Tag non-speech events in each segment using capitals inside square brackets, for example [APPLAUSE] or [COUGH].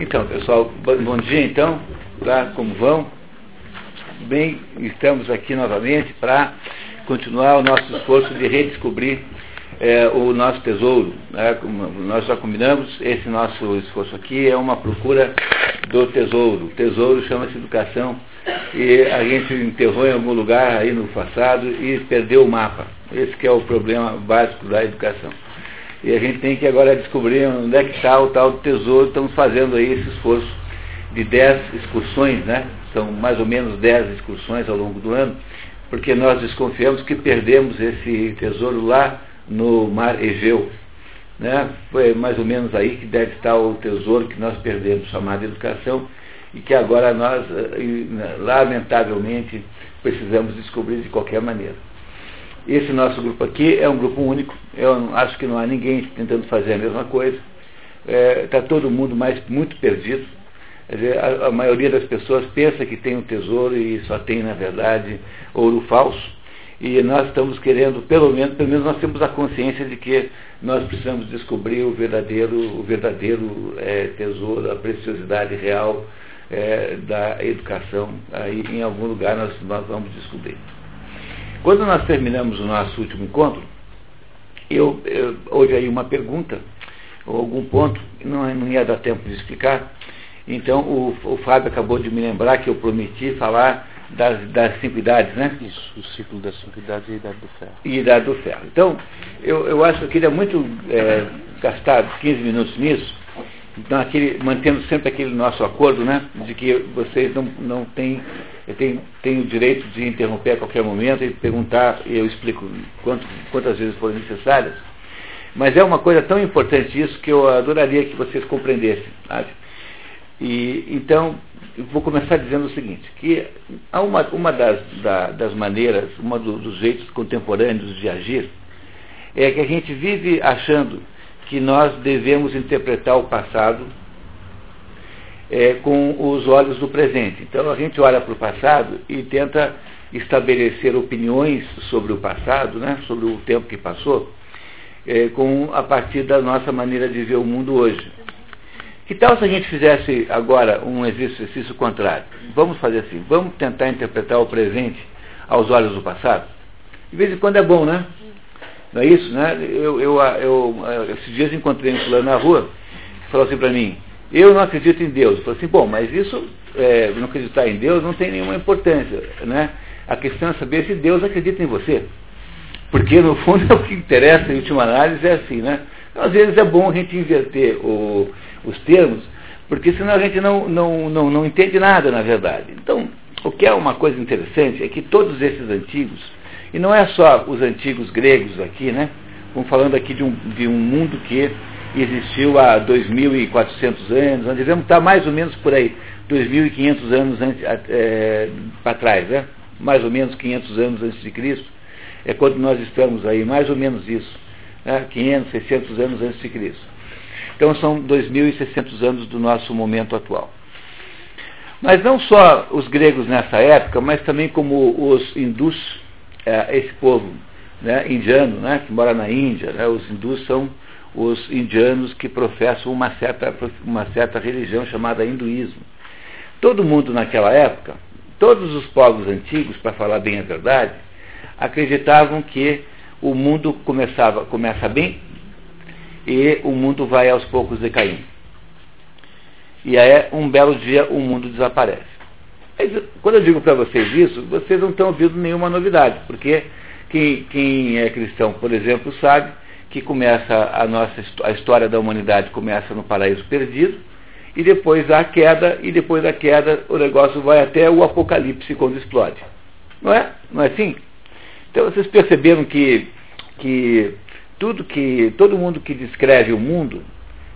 Então, pessoal, bom dia então, tá? Como vão? Bem, estamos aqui novamente para continuar o nosso esforço de redescobrir é, o nosso tesouro. Né? Nós já combinamos, esse nosso esforço aqui é uma procura do tesouro. O tesouro chama-se educação e a gente enterrou em algum lugar aí no passado e perdeu o mapa. Esse que é o problema básico da educação. E a gente tem que agora descobrir onde é que está o tal tesouro. Estamos fazendo aí esse esforço de 10 excursões, né? São mais ou menos 10 excursões ao longo do ano, porque nós desconfiamos que perdemos esse tesouro lá no mar Egeu. Né? Foi mais ou menos aí que deve estar o tesouro que nós perdemos, chamado educação, e que agora nós, eh, lamentavelmente, precisamos descobrir de qualquer maneira. Esse nosso grupo aqui é um grupo único, eu acho que não há ninguém tentando fazer a mesma coisa. Está é, todo mundo mais muito perdido. Dizer, a, a, maioria das pessoas pensa que tem um tesouro e só tem, na verdade, ouro falso. E nós estamos querendo, pelo menos, pelo menos nós temos a consciência de que nós precisamos descobrir o verdadeiro, o verdadeiro é, tesouro, a preciosidade real é, da educação. Aí em algum lugar nós, nós vamos descobrir. Quando nós terminamos o nosso último encontro, eu, eu houve aí uma pergunta, ou algum ponto, não, não ia dar tempo de explicar. Então o, o Fábio acabou de me lembrar que eu prometi falar das, das cinco idades, né? Isso, o ciclo das cinco idades e a idade do ferro. E a idade do ferro. Então, eu, eu acho que eu queria muito é, gastar 15 minutos nisso, então, aquele, mantendo sempre aquele nosso acordo, né, de que vocês não, não têm, têm, têm o direito de interromper a qualquer momento e perguntar, e eu explico quanto, quantas vezes forem necessárias. Mas é uma coisa tão importante isso que eu adoraria que vocês compreendessem. Sabe? E, então, vou começar dizendo o seguinte, que há uma, uma das, da, das maneiras, uma do, dos jeitos contemporâneos de agir, é que a gente vive achando que nós devemos interpretar o passado é, com os olhos do presente. Então a gente olha para o passado e tenta estabelecer opiniões sobre o passado, né, sobre o tempo que passou, é, com, a partir da nossa maneira de ver o mundo hoje. Que tal se a gente fizesse agora um exercício contrário? Vamos fazer assim, vamos tentar interpretar o presente aos olhos do passado? De vez em quando é bom, né? Não é isso, né? Eu, eu, eu, eu esses dias encontrei um fulano na rua que falou assim para mim, eu não acredito em Deus. Eu falei assim, bom, mas isso, é, não acreditar em Deus não tem nenhuma importância, né? A questão é saber se Deus acredita em você. Porque, no fundo, é [LAUGHS] o que interessa, em última análise, é assim, né? Então, às vezes é bom a gente inverter o, os termos, porque senão a gente não, não, não, não entende nada, na verdade. Então, o que é uma coisa interessante é que todos esses antigos, e não é só os antigos gregos aqui, né? Estamos falando aqui de um, de um mundo que existiu há 2.400 anos, nós devemos estar mais ou menos por aí, 2.500 anos é, para trás, né? mais ou menos 500 anos antes de Cristo, é quando nós estamos aí, mais ou menos isso, né? 500, 600 anos antes de Cristo. Então são 2.600 anos do nosso momento atual. Mas não só os gregos nessa época, mas também como os hindus, é, esse povo né, indiano, né, que mora na Índia, né, os hindus são os indianos que professam uma certa, uma certa religião chamada hinduísmo. Todo mundo naquela época, todos os povos antigos, para falar bem a verdade, acreditavam que o mundo começava, começa bem e o mundo vai aos poucos decaindo. E aí, um belo dia, o mundo desaparece. Quando eu digo para vocês isso, vocês não estão ouvindo nenhuma novidade, porque quem, quem, é cristão, por exemplo, sabe que começa a nossa a história da humanidade começa no paraíso perdido, e depois a queda, e depois da queda o negócio vai até o apocalipse quando explode. Não é? Não é assim? Então vocês perceberam que, que tudo que todo mundo que descreve o mundo,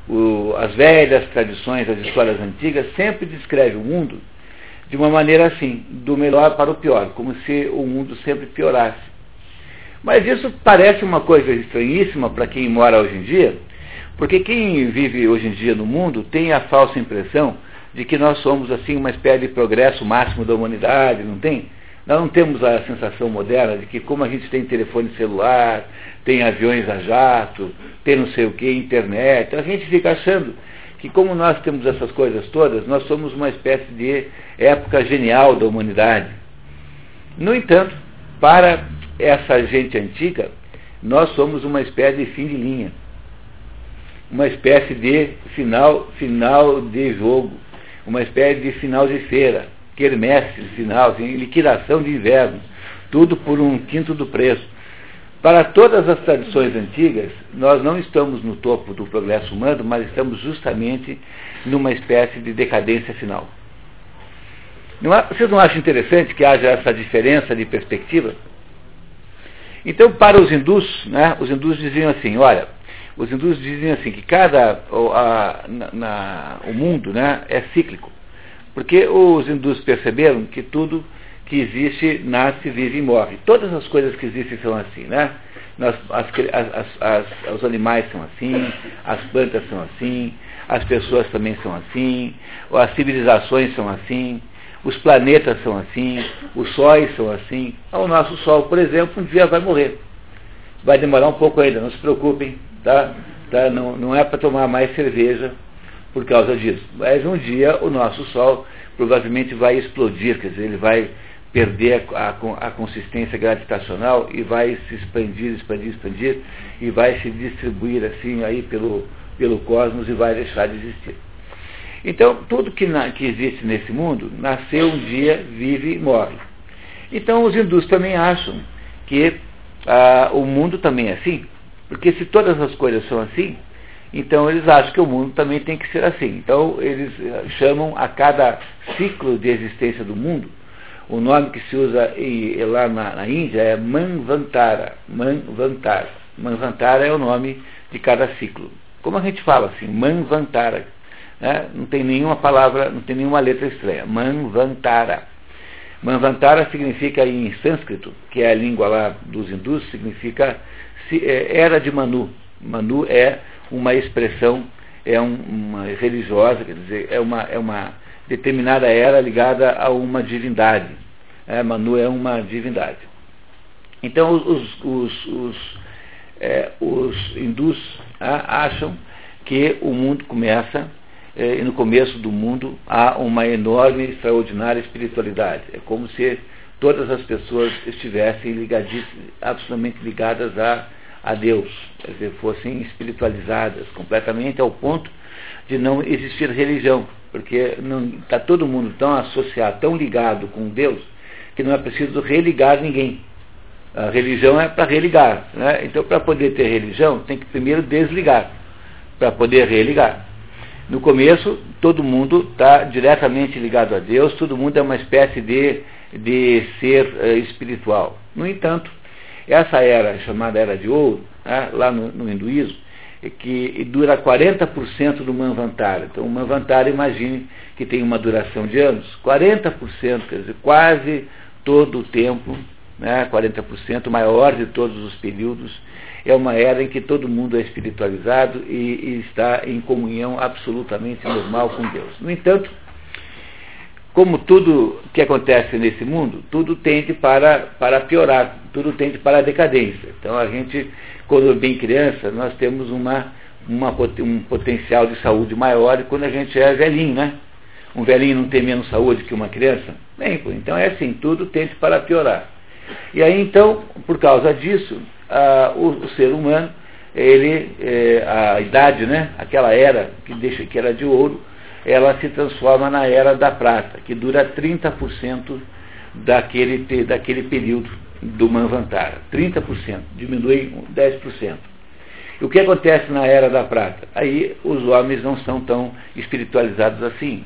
o, as velhas tradições, as histórias antigas, sempre descreve o mundo de uma maneira assim, do melhor para o pior, como se o mundo sempre piorasse. Mas isso parece uma coisa estranhíssima para quem mora hoje em dia, porque quem vive hoje em dia no mundo tem a falsa impressão de que nós somos assim uma espécie de progresso máximo da humanidade, não tem? Nós não temos a sensação moderna de que como a gente tem telefone celular, tem aviões a jato, tem não sei o que, internet, a gente fica achando que como nós temos essas coisas todas, nós somos uma espécie de época genial da humanidade. No entanto, para essa gente antiga, nós somos uma espécie de fim de linha. Uma espécie de final, final de jogo. Uma espécie de final de feira. Quermesse, final, assim, liquidação de inverno. Tudo por um quinto do preço. Para todas as tradições antigas, nós não estamos no topo do progresso humano, mas estamos justamente numa espécie de decadência final. Não há, vocês não acham interessante que haja essa diferença de perspectiva? Então, para os hindus, né, os hindus diziam assim, olha, os hindus dizem assim que cada a, na, o mundo né, é cíclico, porque os hindus perceberam que tudo que existe nasce, vive e morre. Todas as coisas que existem são assim, né? Nós, as, as, as, os animais são assim, as plantas são assim, as pessoas também são assim, as civilizações são assim, os planetas são assim, os sóis são assim. O nosso Sol, por exemplo, um dia vai morrer. Vai demorar um pouco ainda, não se preocupem, tá? tá? Não, não é para tomar mais cerveja por causa disso. Mas um dia o nosso Sol provavelmente vai explodir, quer dizer, ele vai perder a, a, a, consistência gravitacional e vai se expandir, expandir, expandir e vai se distribuir assim aí pelo, pelo cosmos e vai deixar de existir. Então, tudo que, na, que existe nesse mundo nasceu um dia, vive e morre. Então, os hindus também acham que ah, o mundo também é assim, porque se todas as coisas são assim, então eles acham que o mundo também tem que ser assim. Então, eles ah, chamam a cada ciclo de existência do mundo o nome que se usa e, lá na, na, Índia é Manvantara. Manvantara. Manvantara é o nome de cada ciclo. Como a gente fala assim, Manvantara. Né? Não tem nenhuma palavra, não tem nenhuma letra estranha. Manvantara. Manvantara significa em sânscrito, que é a língua lá dos hindus, significa é, era de Manu. Manu é uma expressão, é um, uma religiosa, quer dizer, é uma, é uma determinada era ligada a uma divindade. É, Manu é uma divindade. Então os, os, os, é, os hindus ah, acham que o mundo começa, é, e no começo do mundo há uma enorme, extraordinária espiritualidade. É como se todas as pessoas estivessem absolutamente ligadas a, a Deus, quer dizer, fossem espiritualizadas completamente ao ponto de não existir religião porque está todo mundo tão associado, tão ligado com Deus, que não é preciso religar ninguém. A religião é para religar. Né? Então, para poder ter religião, tem que primeiro desligar, para poder religar. No começo, todo mundo está diretamente ligado a Deus, todo mundo é uma espécie de, de ser uh, espiritual. No entanto, essa era, chamada Era de Ouro, né, lá no, no hinduísmo, que dura 40% do Manvantara. Então, o Manvantara, imagine que tem uma duração de anos. 40%, quer dizer, quase todo o tempo, né, 40%, maior de todos os períodos, é uma era em que todo mundo é espiritualizado e, e está em comunhão absolutamente normal com Deus. No entanto, como tudo que acontece nesse mundo, tudo tende para, para piorar, tudo tende para a decadência. Então a gente, quando bem criança, nós temos uma, uma, um potencial de saúde maior quando a gente é velhinho, né? Um velhinho não tem menos saúde que uma criança? Bem, então é assim, tudo tende para piorar. E aí então, por causa disso, o, o, ser humano, ele, é, a idade, né? Aquela era que, deixa, que era de ouro, ela se transforma na era da prata, que dura 30% daquele, daquele período do Manvantara. 30%, diminui 10%. E o que acontece na era da prata? Aí os homens não são tão espiritualizados assim.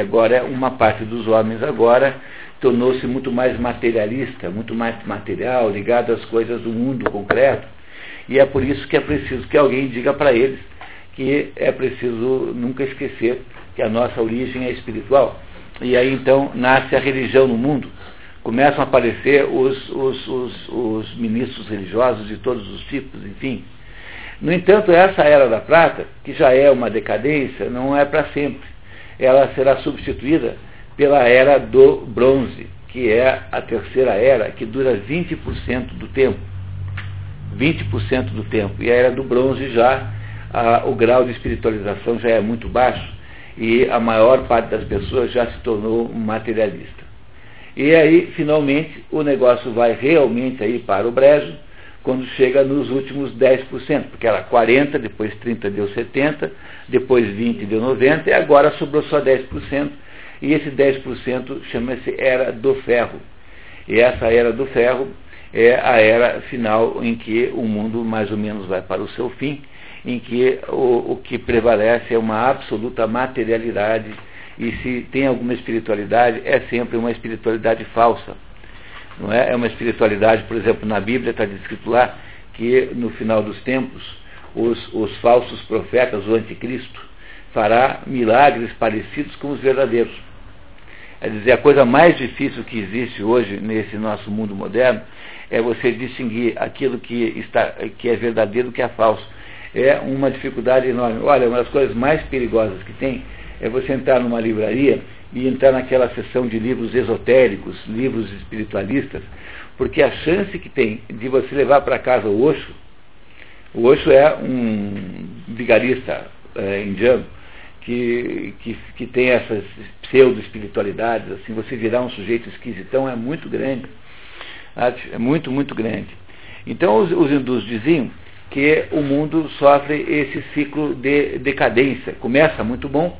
Agora uma parte dos homens agora tornou-se muito mais materialista, muito mais material, ligado às coisas do mundo concreto. E é por isso que é preciso que alguém diga para eles que é preciso nunca esquecer que a nossa origem é espiritual. E aí então nasce a religião no mundo. Começam a aparecer os, os, os, os ministros religiosos de todos os tipos, enfim. No entanto, essa era da prata, que já é uma decadência, não é para sempre. Ela será substituída pela era do bronze, que é a terceira era, que dura 20% do tempo. 20% do tempo. E a era do bronze já a, o grau de espiritualização já é muito baixo e a maior parte das pessoas já se tornou materialista. E aí, finalmente, o negócio vai realmente aí para o brejo, quando chega nos últimos 10%, porque era 40%, depois 30% deu 70%, depois 20% deu 90% e agora sobrou só 10%, e esse 10% chama-se Era do Ferro. E essa Era do Ferro é a era final em que o mundo mais ou menos vai para o seu fim, em que o, o que prevalece é uma absoluta materialidade e se tem alguma espiritualidade é sempre uma espiritualidade falsa. Não é? é uma espiritualidade, por exemplo, na Bíblia está descrito lá que no final dos tempos os, os falsos profetas, o anticristo, fará milagres parecidos com os verdadeiros. É dizer, a coisa mais difícil que existe hoje nesse nosso mundo moderno é você distinguir aquilo que, está, que é verdadeiro do que é falso. É uma dificuldade enorme. Olha, uma das coisas mais perigosas que tem é você entrar numa livraria e entrar naquela seção de livros esotéricos, livros espiritualistas, porque a chance que tem de você levar para casa o Osho, o Osho é um vigarista é, indiano que, que, que tem essas pseudo-espiritualidades, assim, você virar um sujeito esquisitão é muito grande. É muito, muito grande. Então os, os hindus diziam que o mundo sofre esse ciclo de decadência. Começa muito bom,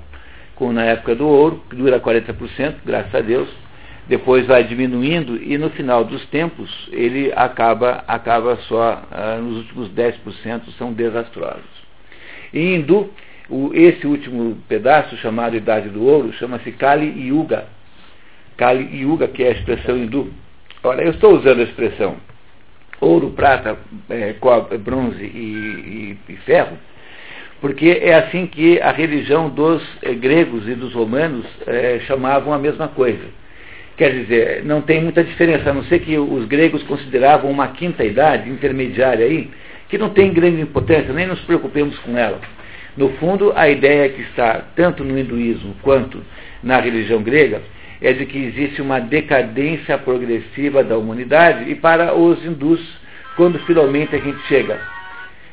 como na época do ouro, que dura 40%, graças a Deus, depois vai diminuindo e no final dos tempos ele acaba, acaba só, ah, nos últimos 10% são desastrosos. Em hindu, o, esse último pedaço, chamado Idade do Ouro, chama-se Kali Yuga. Kali Yuga, que é a expressão hindu. Olha, eu estou usando a expressão ouro, prata, é, cobre, bronze e, e, e, ferro, porque é assim que a religião dos é, gregos e dos romanos é, chamavam a mesma coisa. Quer dizer, não tem muita diferença, a não ser que os gregos consideravam uma quinta idade intermediária aí, que não tem grande importância, nem nos preocupemos com ela. No fundo, a ideia que está tanto no hinduísmo quanto na religião grega é de que existe uma decadência progressiva da humanidade e para os hindus, quando finalmente a gente chega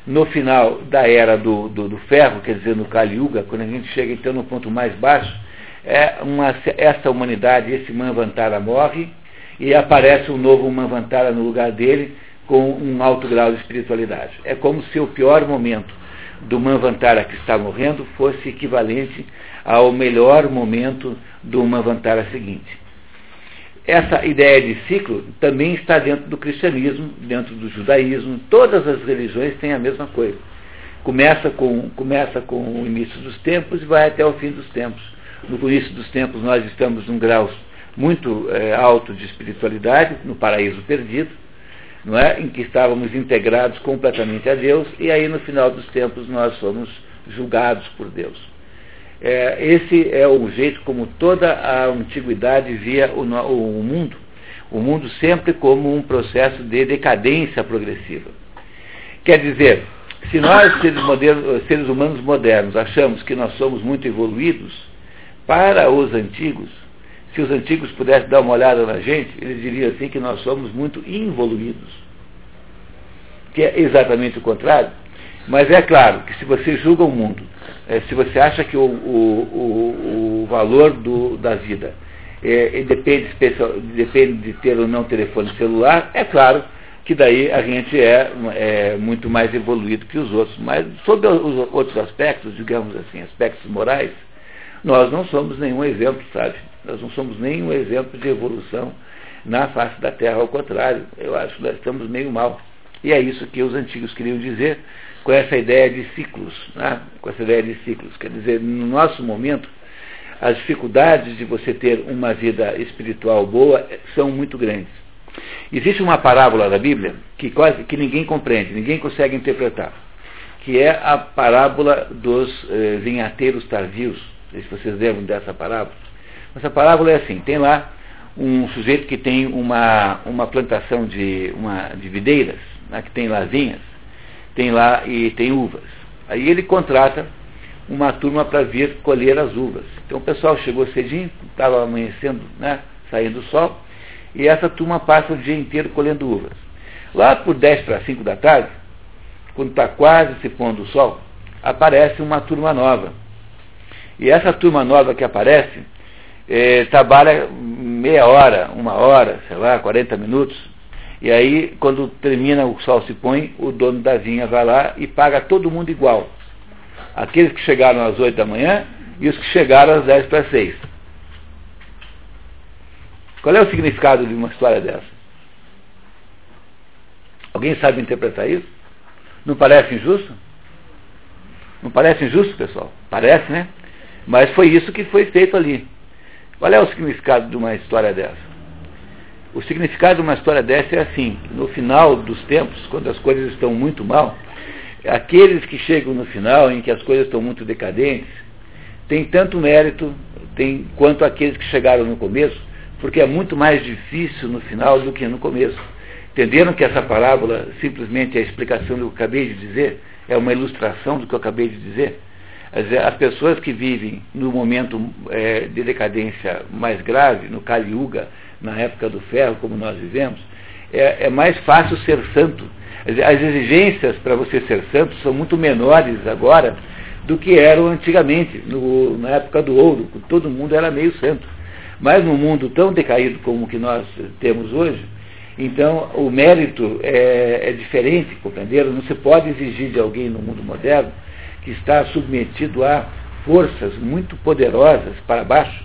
no final da era do, do, do ferro, quer dizer, no Kali Yuga, quando a gente chega então no ponto mais baixo, é uma, essa humanidade, esse Manvantara morre e aparece um novo Manvantara no lugar dele com um alto grau de espiritualidade. É como se o pior momento do Manvantara que está morrendo fosse equivalente ao melhor momento do Manvantara seguinte. Essa ideia de ciclo também está dentro do cristianismo, dentro do judaísmo, todas as religiões têm a mesma coisa. Começa com, começa com o início dos tempos e vai até o fim dos tempos. No início dos tempos nós estamos num grau muito é, alto de espiritualidade, no paraíso perdido, não é? em que estávamos integrados completamente a Deus, e aí no final dos tempos nós somos julgados por Deus. É, esse é o jeito como toda a antiguidade via o, o, mundo. O mundo sempre como um processo de decadência progressiva. Quer dizer, se nós, seres, modernos, seres humanos modernos, achamos que nós somos muito evoluídos, para os antigos, se os antigos pudessem dar uma olhada na gente, eles diriam assim que nós somos muito involuídos. Que é exatamente o contrário. Mas é claro que se você julga o mundo, é, se você acha que o, o, o, o valor do, da vida é, depende, depende de ter ou não telefone celular, é claro que daí a gente é, é muito mais evoluído que os outros. Mas sobre os outros aspectos, digamos assim, aspectos morais, nós não somos nenhum exemplo, sabe? Nós não somos nenhum exemplo de evolução na face da Terra, ao contrário, eu acho que nós estamos meio mal. E é isso que os antigos queriam dizer com essa ideia de ciclos, né? com essa ideia de ciclos. Quer dizer, no nosso momento, as dificuldades de você ter uma vida espiritual boa são muito grandes. Existe uma parábola da Bíblia que quase que ninguém compreende, ninguém consegue interpretar, que é a parábola dos eh, vinhateiros tardios. Não sei se vocês lembram dessa parábola. Essa parábola é assim, tem lá um sujeito que tem uma, uma plantação de, uma, de videiras, né, que tem lazinhas, tem lá e tem uvas. Aí ele contrata uma turma para vir colher as uvas. Então o pessoal chegou cedinho, estava amanhecendo, né, saindo o sol, e essa turma passa o dia inteiro colhendo uvas. Lá por 10 para 5 da tarde, quando está quase se pondo o sol, aparece uma turma nova. E essa turma nova que aparece é, trabalha meia hora, uma hora, sei lá, 40 minutos. E aí, quando termina, o sol se põe, o dono da vinha vai lá e paga todo mundo igual. Aqueles que chegaram às 8 da manhã e os que chegaram às 10 para 6. Qual é o significado de uma história dessa? Alguém sabe interpretar isso? Não parece injusto? Não parece injusto, pessoal? Parece, né? Mas foi isso que foi feito ali. Qual é o significado de uma história dessa? O significado de uma história dessa é assim: no final dos tempos, quando as coisas estão muito mal, aqueles que chegam no final, em que as coisas estão muito decadentes, têm tanto mérito quanto aqueles que chegaram no começo, porque é muito mais difícil no final do que no começo. Entenderam que essa parábola simplesmente é a explicação do que eu acabei de dizer? É uma ilustração do que eu acabei de dizer? As pessoas que vivem no momento é, de decadência mais grave, no Kali Yuga, na época do ferro, como nós vivemos, é, é mais fácil ser santo. As exigências para você ser santo são muito menores agora do que eram antigamente, no, na época do ouro, todo mundo era meio santo. Mas no mundo tão decaído como o que nós temos hoje, então o mérito é, é diferente, compreenderam? Não se pode exigir de alguém no mundo moderno que está submetido a forças muito poderosas para baixo,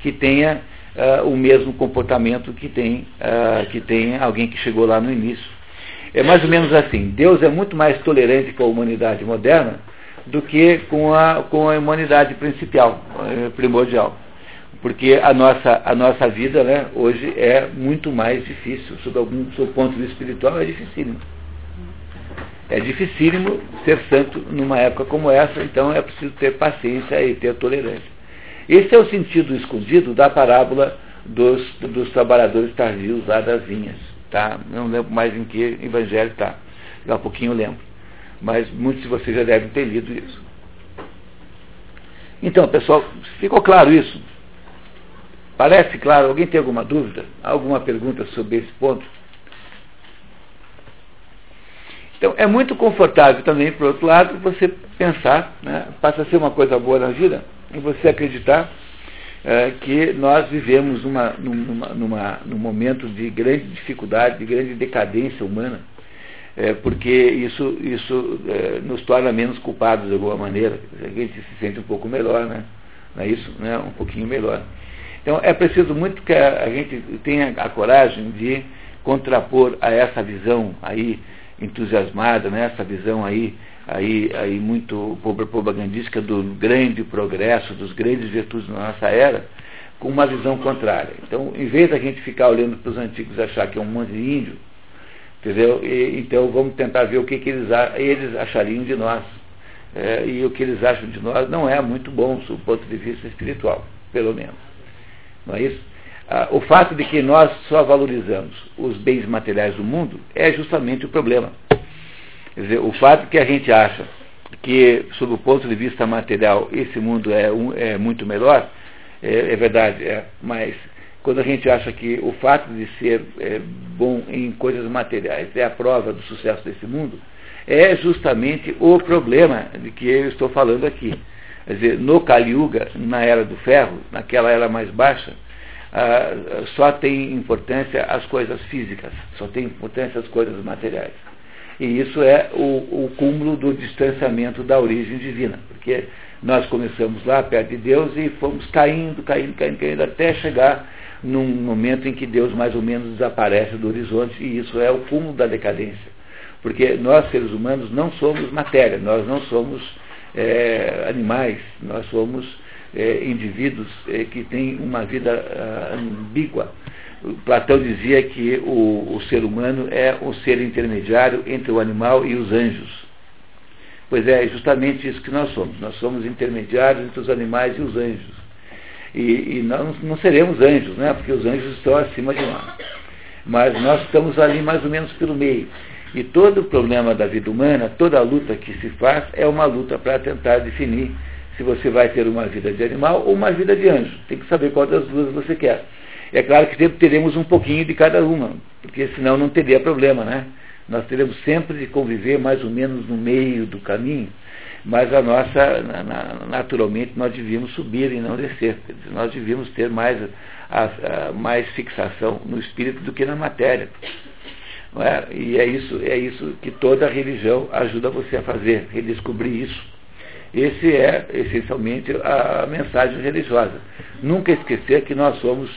que tenha uh, o mesmo comportamento que tem, uh, que tem alguém que chegou lá no início. É mais ou menos assim, Deus é muito mais tolerante com a humanidade moderna do que com a, com a humanidade principal, eh, primordial. Porque a nossa, a nossa vida né, hoje é muito mais difícil, sob algum sob ponto de vista espiritual é dificílimo. É dificílimo ser santo numa época como essa, então é preciso ter paciência e ter tolerância. Esse é o sentido escondido da parábola dos, dos trabalhadores tardios lá das vinhas. Tá? Não lembro mais em que evangelho está. Daqui a pouquinho eu lembro. Mas muitos de vocês já devem ter lido isso. Então, pessoal, ficou claro isso? Parece claro? Alguém tem alguma dúvida? Alguma pergunta sobre esse ponto? Então, é muito confortável também, por outro lado, você pensar, né, passa a ser uma coisa boa na vida, você acreditar é, que nós vivemos numa, numa, numa, num momento de grande dificuldade, de grande decadência humana, é, porque isso, isso é, nos torna menos culpados de alguma maneira. A gente se sente um pouco melhor, né? Não é isso? Né? Um pouquinho melhor. Então é preciso muito que a, a gente tenha a coragem de contrapor a essa visão aí entusiasmada, né? essa visão aí, aí, aí muito propagandística do grande progresso, dos grandes virtudes da nossa era, com uma visão contrária. Então, em vez da gente ficar olhando para os antigos e achar que é um monte de índio, entendeu? E, então vamos tentar ver o que, que eles, eles achariam de nós. É, e o que eles acham de nós não é muito bom do ponto de vista espiritual, pelo menos. Não é isso? Ah, o fato de que nós só valorizamos os bens materiais do mundo é justamente o problema. Quer dizer, o fato que a gente acha que, sob o ponto de vista material, esse mundo é, um, é muito melhor, é, é, verdade, é, mas quando a gente acha que o fato de ser é, bom em coisas materiais é a prova do sucesso desse mundo, é justamente o problema de que eu estou falando aqui. Quer dizer, no Kali Yuga, na era do ferro, naquela era mais baixa, ah, só tem importância as coisas físicas, só tem importância as coisas materiais. E isso é o, o cúmulo do distanciamento da origem divina, porque nós começamos lá perto de Deus e fomos caindo, caindo, caindo, caindo, até chegar num momento em que Deus mais ou menos desaparece do horizonte, e isso é o cúmulo da decadência. Porque nós, seres humanos, não somos matéria, nós não somos é, animais, nós somos é, indivíduos é, que têm uma vida uh, ambígua. Platão dizia que o, o ser humano é o ser intermediário entre o animal e os anjos. Pois é, é justamente isso que nós somos. Nós somos intermediários entre os animais e os anjos. E, e nós não seremos anjos, né? porque os anjos estão acima de nós. Mas nós estamos ali mais ou menos pelo meio. E todo o problema da vida humana, toda a luta que se faz, é uma luta para tentar definir se você vai ter uma vida de animal ou uma vida de anjo. Tem que saber qual das duas você quer. É claro que sempre teremos um pouquinho de cada uma, porque senão não teria problema, né? Nós teremos sempre de conviver mais ou menos no meio do caminho, mas a nossa, naturalmente, nós devíamos subir e não descer. Nós devíamos ter mais, mais fixação no espírito do que na matéria. É? E é isso, é isso que toda religião ajuda você a fazer, redescobrir isso. Esse é, essencialmente, a mensagem religiosa. Nunca esquecer que nós somos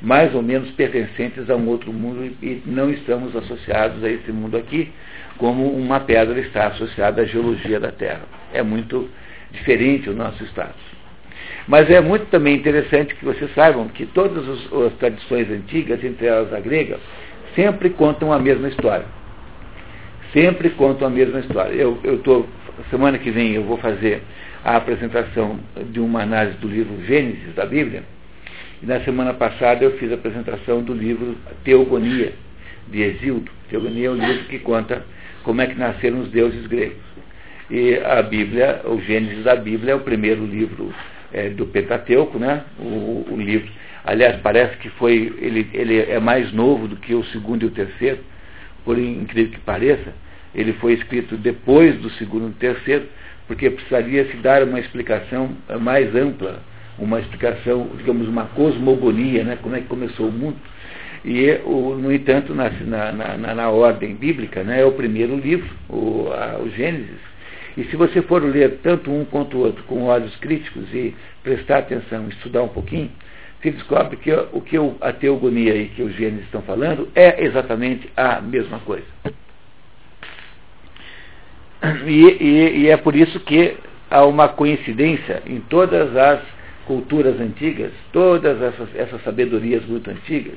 mais ou menos pertencentes a um outro mundo e não estamos associados a esse mundo aqui, como uma pedra está associada à geologia da Terra. É muito diferente o nosso status. Mas é muito também interessante que vocês saibam que todas as tradições antigas, entre elas a grega, sempre contam a mesma história. Sempre contam a mesma história. Eu estou, semana que vem eu vou fazer a apresentação de uma análise do livro Gênesis da Bíblia, e na semana passada eu fiz a apresentação do livro Teogonia, de Exildo. Teogonia é um livro que conta como é que nasceram os deuses gregos. E a Bíblia, o Gênesis da Bíblia, é o primeiro livro é, do Pentateuco, né? O, o, livro, aliás, parece que foi, ele, ele é mais novo do que o segundo e o terceiro, por incrível que pareça, ele foi escrito depois do segundo e terceiro, porque precisaria se dar uma explicação mais ampla uma explicação, digamos, uma cosmogonia, né, como é que começou o mundo. E, o, no entanto, na, na, na, na, ordem bíblica, né, é o primeiro livro, o, a, o Gênesis. E se você for ler tanto um quanto o outro com olhos críticos e prestar atenção, estudar um pouquinho, se descobre que o que a teogonia e que os Gênesis estão falando é exatamente a mesma coisa. E, e, e é por isso que há uma coincidência em todas as culturas antigas, todas essas, essas sabedorias muito antigas,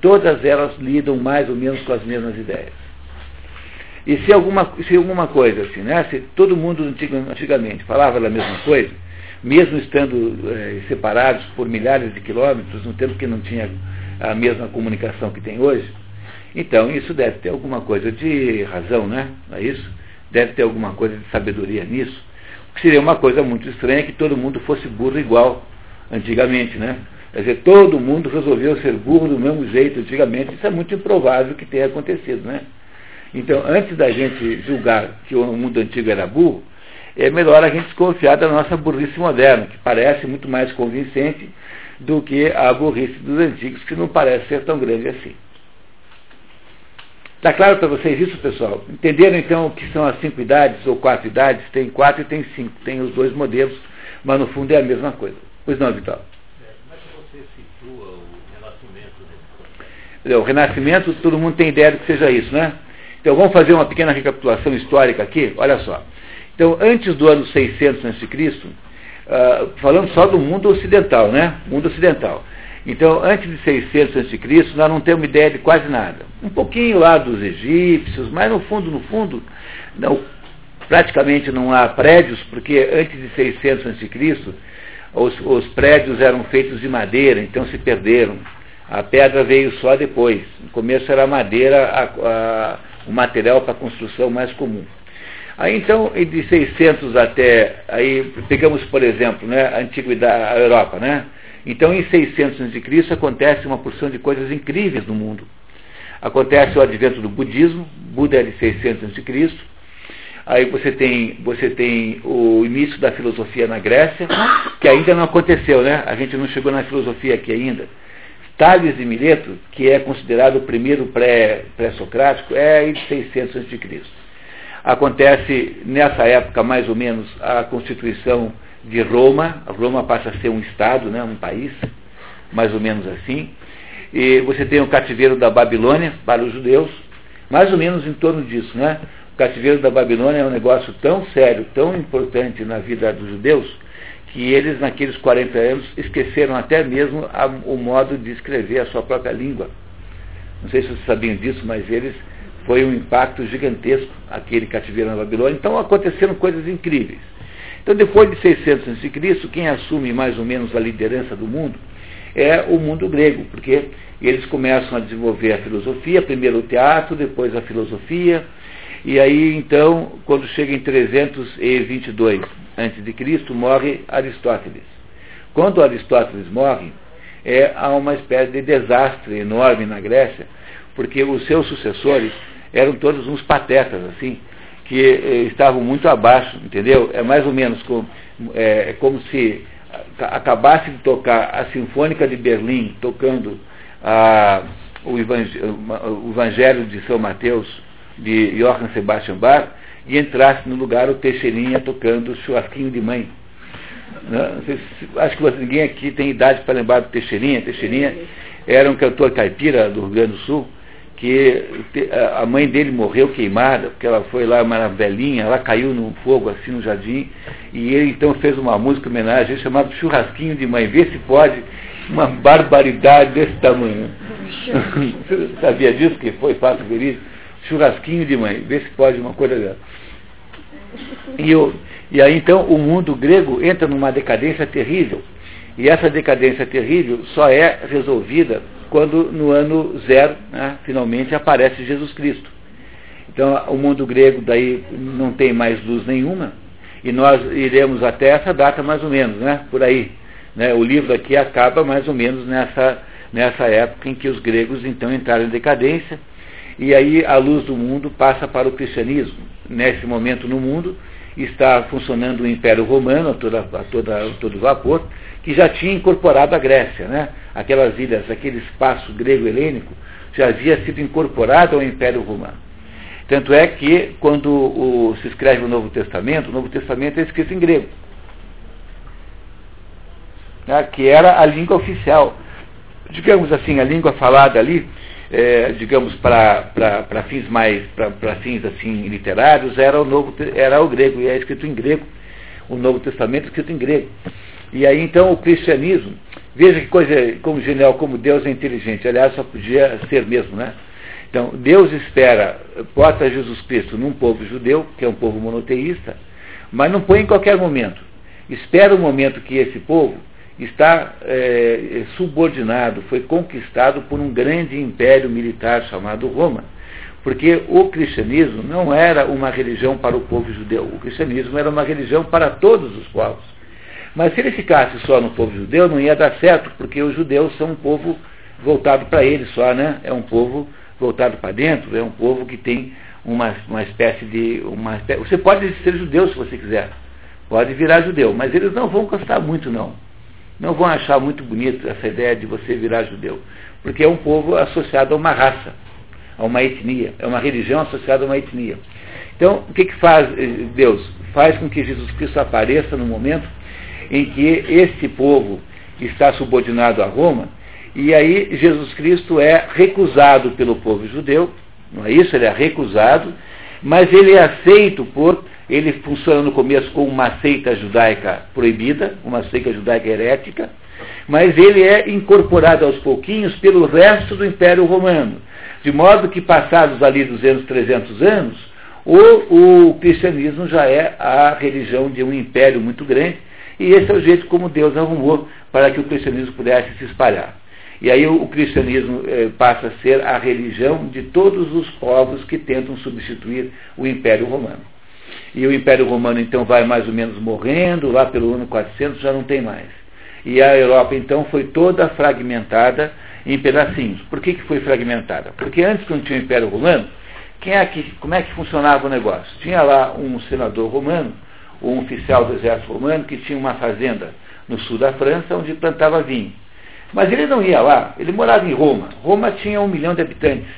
todas elas lidam mais ou menos com as mesmas ideias. E se alguma, se alguma coisa assim, né, se todo mundo antigamente falava da mesma coisa, mesmo estando eh, separados por milhares de quilômetros, no tempo que não tinha a mesma comunicação que tem hoje, então isso deve ter alguma coisa de razão, né? Não é isso? Deve ter alguma coisa de sabedoria nisso seria uma coisa muito estranha que todo mundo fosse burro igual antigamente, né? Quer dizer, todo mundo resolveu ser burro do mesmo jeito antigamente. Isso é muito improvável que tenha acontecido, né? Então, antes da gente julgar que o mundo antigo era burro, é melhor a gente desconfiar da nossa burrice moderna, que parece muito mais convincente do que a burrice dos antigos, que não parece ser tão grande assim. Está claro para vocês isso, pessoal? Entenderam então o que são as cinco idades ou quatro idades? Tem quatro e tem cinco. Tem os dois modelos, mas no fundo é a mesma coisa. Pois não, Vital? Como é que você situa o renascimento? O renascimento, todo mundo tem ideia do que seja isso, né? Então vamos fazer uma pequena recapitulação histórica aqui. Olha só. Então, antes do ano 600 a.C., uh, falando só do mundo ocidental, né? Mundo ocidental. Então, antes de 600 a.C., nós não temos ideia de quase nada. Um pouquinho lá dos egípcios, mas no fundo, no fundo, não, praticamente não há prédios, porque antes de 600 a.C., os, os prédios eram feitos de madeira, então se perderam. A pedra veio só depois. No começo era a madeira a, a, o material para construção mais comum. Aí então, de 600 até, aí pegamos, por exemplo, né, a antiguidade, a Europa, né? Então, em 600 a.C., acontece uma porção de coisas incríveis no mundo. Acontece o advento do budismo, Buda é de 600 a.C., aí você tem, você tem o início da filosofia na Grécia, que ainda não aconteceu, né? A gente não chegou na filosofia aqui ainda. Tales de Mileto, que é considerado o primeiro pré-socrático, pré é de 600 a.C. Acontece nessa época, mais ou menos, a constituição de Roma, Roma passa a ser um estado, né, um país, mais ou menos assim. E você tem o cativeiro da Babilônia para os judeus, mais ou menos em torno disso, né? O cativeiro da Babilônia é um negócio tão sério, tão importante na vida dos judeus, que eles, naqueles 40 anos, esqueceram até mesmo a, o modo de escrever a sua própria língua. Não sei se vocês sabiam disso, mas eles foi um impacto gigantesco, aquele cativeiro na Babilônia. Então aconteceram coisas incríveis. Então, depois de 600 a.C., quem assume mais ou menos a liderança do mundo é o mundo grego, porque eles começam a desenvolver a filosofia, primeiro o teatro, depois a filosofia, e aí então, quando chega em 322 a.C., morre Aristóteles. Quando Aristóteles morre, é, há uma espécie de desastre enorme na Grécia, porque os seus sucessores eram todos uns patetas, assim, que eh, estavam muito abaixo, entendeu? É mais ou menos como, é, como se acabasse de tocar a Sinfônica de Berlim, tocando a, o, Evangelho, o Evangelho de São Mateus, de Johann Sebastian Bach, e entrasse no lugar o Teixeirinha tocando o Churrasquinho de Mãe. Né? acho que ninguém aqui tem idade para lembrar do Teixeirinha. Teixeirinha era um cantor caipira do Rio Grande do Sul, que a mãe dele morreu queimada, porque ela foi lá, uma velhinha, ela caiu no fogo assim no jardim, e ele então fez uma música homenagem chamada Churrasquinho de Mãe. Vê se pode uma barbaridade desse tamanho. Você [LAUGHS] sabia disso que foi fato verídico? Churrasquinho de mãe, vê se pode uma coisa dessa. E, eu, e aí então o mundo grego entra numa decadência terrível. E essa decadência terrível só é resolvida quando no ano zero, né, finalmente, aparece Jesus Cristo. Então o mundo grego daí não tem mais luz nenhuma, e nós iremos até essa data mais ou menos, né, por aí. Né, o livro aqui acaba mais ou menos nessa, nessa época em que os gregos então entraram em decadência, e aí a luz do mundo passa para o cristianismo. Nesse momento no mundo está funcionando o Império Romano a, toda, a, toda, todo vapor, que já tinha incorporado a Grécia. Né? Aquelas ilhas, aquele espaço grego-helênico, já havia sido incorporado ao Império Romano. Tanto é que, quando o, se escreve o Novo Testamento, o Novo Testamento é escrito em grego, né? que era a língua oficial. Digamos assim, a língua falada ali, é, digamos, para fins mais, para fins assim, literários, era o, novo, era o grego, e é escrito em grego. O Novo Testamento é escrito em grego. E aí então o cristianismo, veja que coisa como genial, como Deus é inteligente. Aliás, só podia ser mesmo, né? Então, Deus espera, bota Jesus Cristo num povo judeu, que é um povo monoteísta, mas não põe em qualquer momento. Espera o momento que esse povo está é, subordinado, foi conquistado por um grande império militar chamado Roma. Porque o cristianismo não era uma religião para o povo judeu, o cristianismo era uma religião para todos os povos. Mas se ele ficasse só no povo judeu, não ia dar certo, porque os judeus são um povo voltado para eles só, né? É um povo voltado para dentro, é um povo que tem uma, uma espécie de. Uma, você pode ser judeu se você quiser, pode virar judeu, mas eles não vão gostar muito, não. Não vão achar muito bonito essa ideia de você virar judeu, porque é um povo associado a uma raça, a uma etnia, é uma religião associada a uma etnia. Então, o que, que faz eh, Deus? Faz com que Jesus Cristo apareça no momento em que esse povo está subordinado a Roma, e aí Jesus Cristo é recusado pelo povo judeu, não é isso? Ele é recusado, mas ele é aceito por. Ele funciona no começo como uma seita judaica proibida, uma seita judaica herética, mas ele é incorporado aos pouquinhos pelo resto do Império Romano. De modo que, passados ali 200, 300 anos, o, o cristianismo já é a religião de um império muito grande, e esse é o jeito como Deus arrumou para que o cristianismo pudesse se espalhar. E aí o, cristianismo eh, passa a ser a religião de todos os povos que tentam substituir o Império Romano. E o Império Romano então vai mais ou menos morrendo, lá pelo ano 400 já não tem mais. E a Europa então foi toda fragmentada em pedacinhos. Por que, que foi fragmentada? Porque antes, quando tinha o Império Romano, quem é que, como é que funcionava o negócio? Tinha lá um senador romano um oficial do exército romano que tinha uma fazenda no sul da França onde plantava vinho. Mas ele não ia lá, ele morava em Roma. Roma tinha um milhão de habitantes.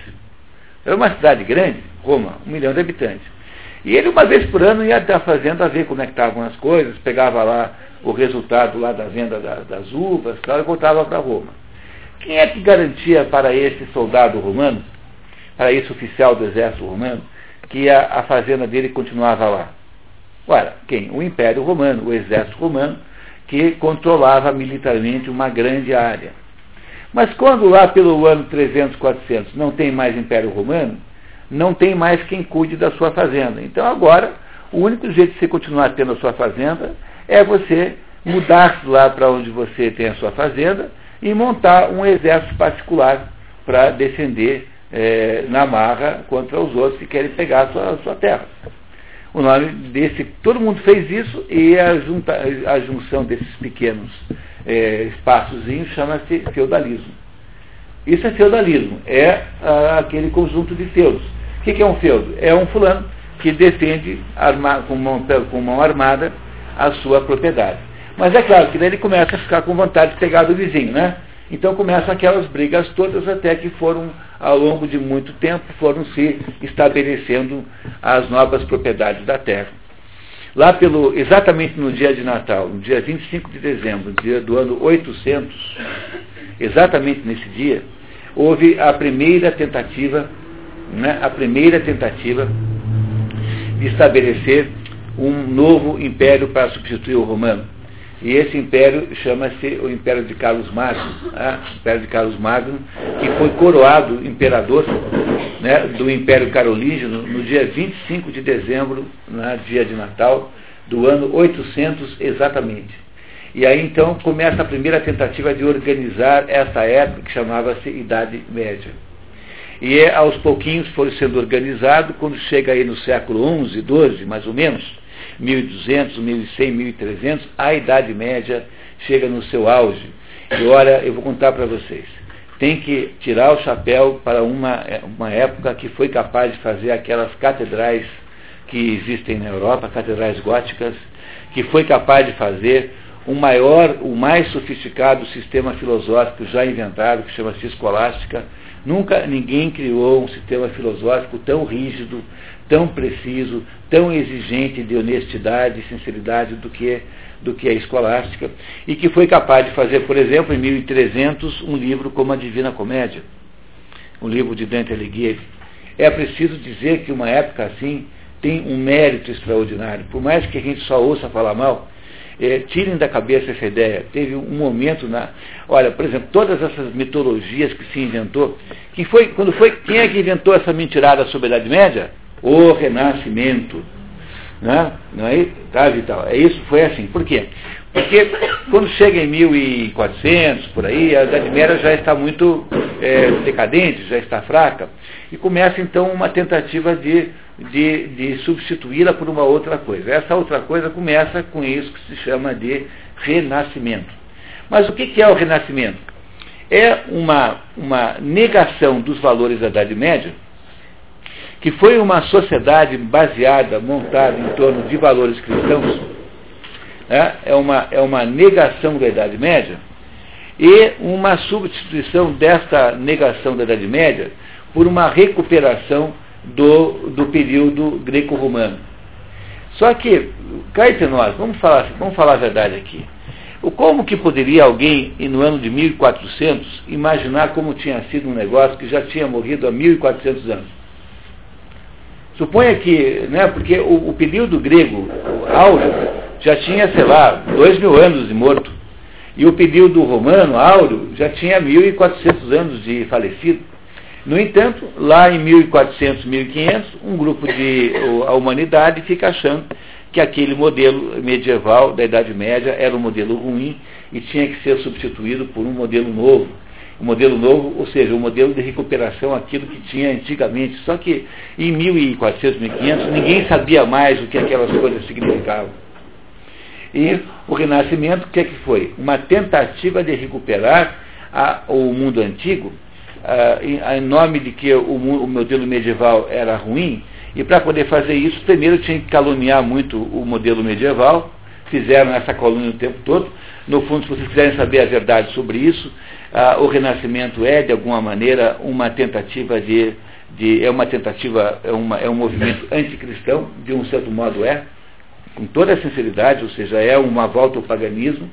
Era uma cidade grande, Roma, um milhão de habitantes. E ele uma vez por ano ia até a fazenda ver como é que estavam as coisas, pegava lá o resultado lá da venda da, das uvas tal, e voltava para Roma. Quem é que garantia para esse soldado romano, para esse oficial do exército romano, que a, a fazenda dele continuava lá? Ora, quem? O Império Romano, o exército romano, que controlava militarmente uma grande área. Mas quando lá pelo ano 300, 400 não tem mais Império Romano, não tem mais quem cuide da sua fazenda. Então agora, o único jeito de você continuar tendo a sua fazenda é você mudar-se lá para onde você tem a sua fazenda e montar um exército particular para defender é, na marra contra os outros que querem pegar a sua, a sua terra o nome desse. Todo mundo fez isso e a, junta, a junção desses pequenos é, espaçozinhos chama-se feudalismo. Isso é feudalismo, é aquele conjunto de feudos. O que, que, é um feudo? É um fulano que defende arma, com, mão, com mão armada a sua propriedade. Mas é claro que daí ele começa a ficar com vontade de pegar do vizinho, né? Então começam aquelas brigas todas até que foram, ao longo de muito tempo, foram se estabelecendo as novas propriedades da terra. Lá pelo, exatamente no dia de Natal, no dia 25 de dezembro, do ano 800, exatamente nesse dia, houve a primeira tentativa, né, a primeira tentativa de estabelecer um novo império para substituir o romano. E esse império chama-se o Império de Carlos Magno, né? Império de Carlos Magno, que foi coroado imperador né, do Império Carolíngio no dia 25 de dezembro, né, dia de Natal, do ano 800 exatamente. E aí então começa a primeira tentativa de organizar essa época que chamava-se Idade Média. E é, aos pouquinhos foi sendo organizado, quando chega aí no século XI, XII, mais ou menos, 1200, 1100, 1300, a Idade Média chega no seu auge. E olha, eu vou contar para vocês. Tem que tirar o chapéu para uma, uma época que foi capaz de fazer aquelas catedrais que existem na Europa, catedrais góticas, que foi capaz de fazer o maior, o mais sofisticado sistema filosófico já inventado, que chama-se escolástica. Nunca ninguém criou um sistema filosófico tão rígido, tão preciso, tão exigente de honestidade e sinceridade do que, do que a escolástica, e que foi capaz de fazer, por exemplo, em 1300, um livro como a Divina Comédia, um livro de Dante Alighieri. É preciso dizer que uma época assim tem um mérito extraordinário, por mais que a gente só ouça falar mal, é, tirem da cabeça essa ideia. Teve um momento na. Olha, por exemplo, todas essas mitologias que se inventou. Quem, foi, quando foi, quem é que inventou essa mentirada sobre a Idade Média? O renascimento. Né? Não é, tá, Vital? É isso, foi assim. Por quê? Porque quando chega em 1400, por aí, a Idade Média já está muito é, decadente, já está fraca, e começa então uma tentativa de, de, de substituí-la por uma outra coisa. Essa outra coisa começa com isso que se chama de renascimento. Mas o que é o renascimento? É uma, uma negação dos valores da Idade Média que foi uma sociedade baseada, montada em torno de valores cristãos, né? é, uma, é uma negação da Idade Média, e uma substituição desta negação da Idade Média por uma recuperação do, do período greco-romano. Só que, cá entre nós, vamos falar, vamos falar a verdade aqui. Como que poderia alguém, no ano de 1400, imaginar como tinha sido um negócio que já tinha morrido há 1400 anos? Suponha que, né, porque o, o período grego áureo já tinha, sei lá, dois mil anos de morto. E o período romano áureo já tinha 1.400 anos de falecido. No entanto, lá em 1400, 1500, um grupo de a humanidade fica achando que aquele modelo medieval da Idade Média era um modelo ruim e tinha que ser substituído por um modelo novo o modelo novo, ou seja, o modelo de recuperação, aquilo que tinha antigamente. Só que em 1400, 1500, ninguém sabia mais o que aquelas coisas significavam. E o Renascimento, o que, é que foi? Uma tentativa de recuperar a, o mundo antigo, a, em, nome de que o, o modelo medieval era ruim, e para poder fazer isso, primeiro tinha que caluniar muito o modelo medieval, fizeram essa coluna o tempo todo. No fundo, se vocês quiserem saber a verdade sobre isso, ah, o Renascimento é, de alguma maneira, uma tentativa de. de é uma tentativa, é, uma, é um movimento anticristão, de um certo modo é, com toda a sinceridade, ou seja, é uma volta ao paganismo.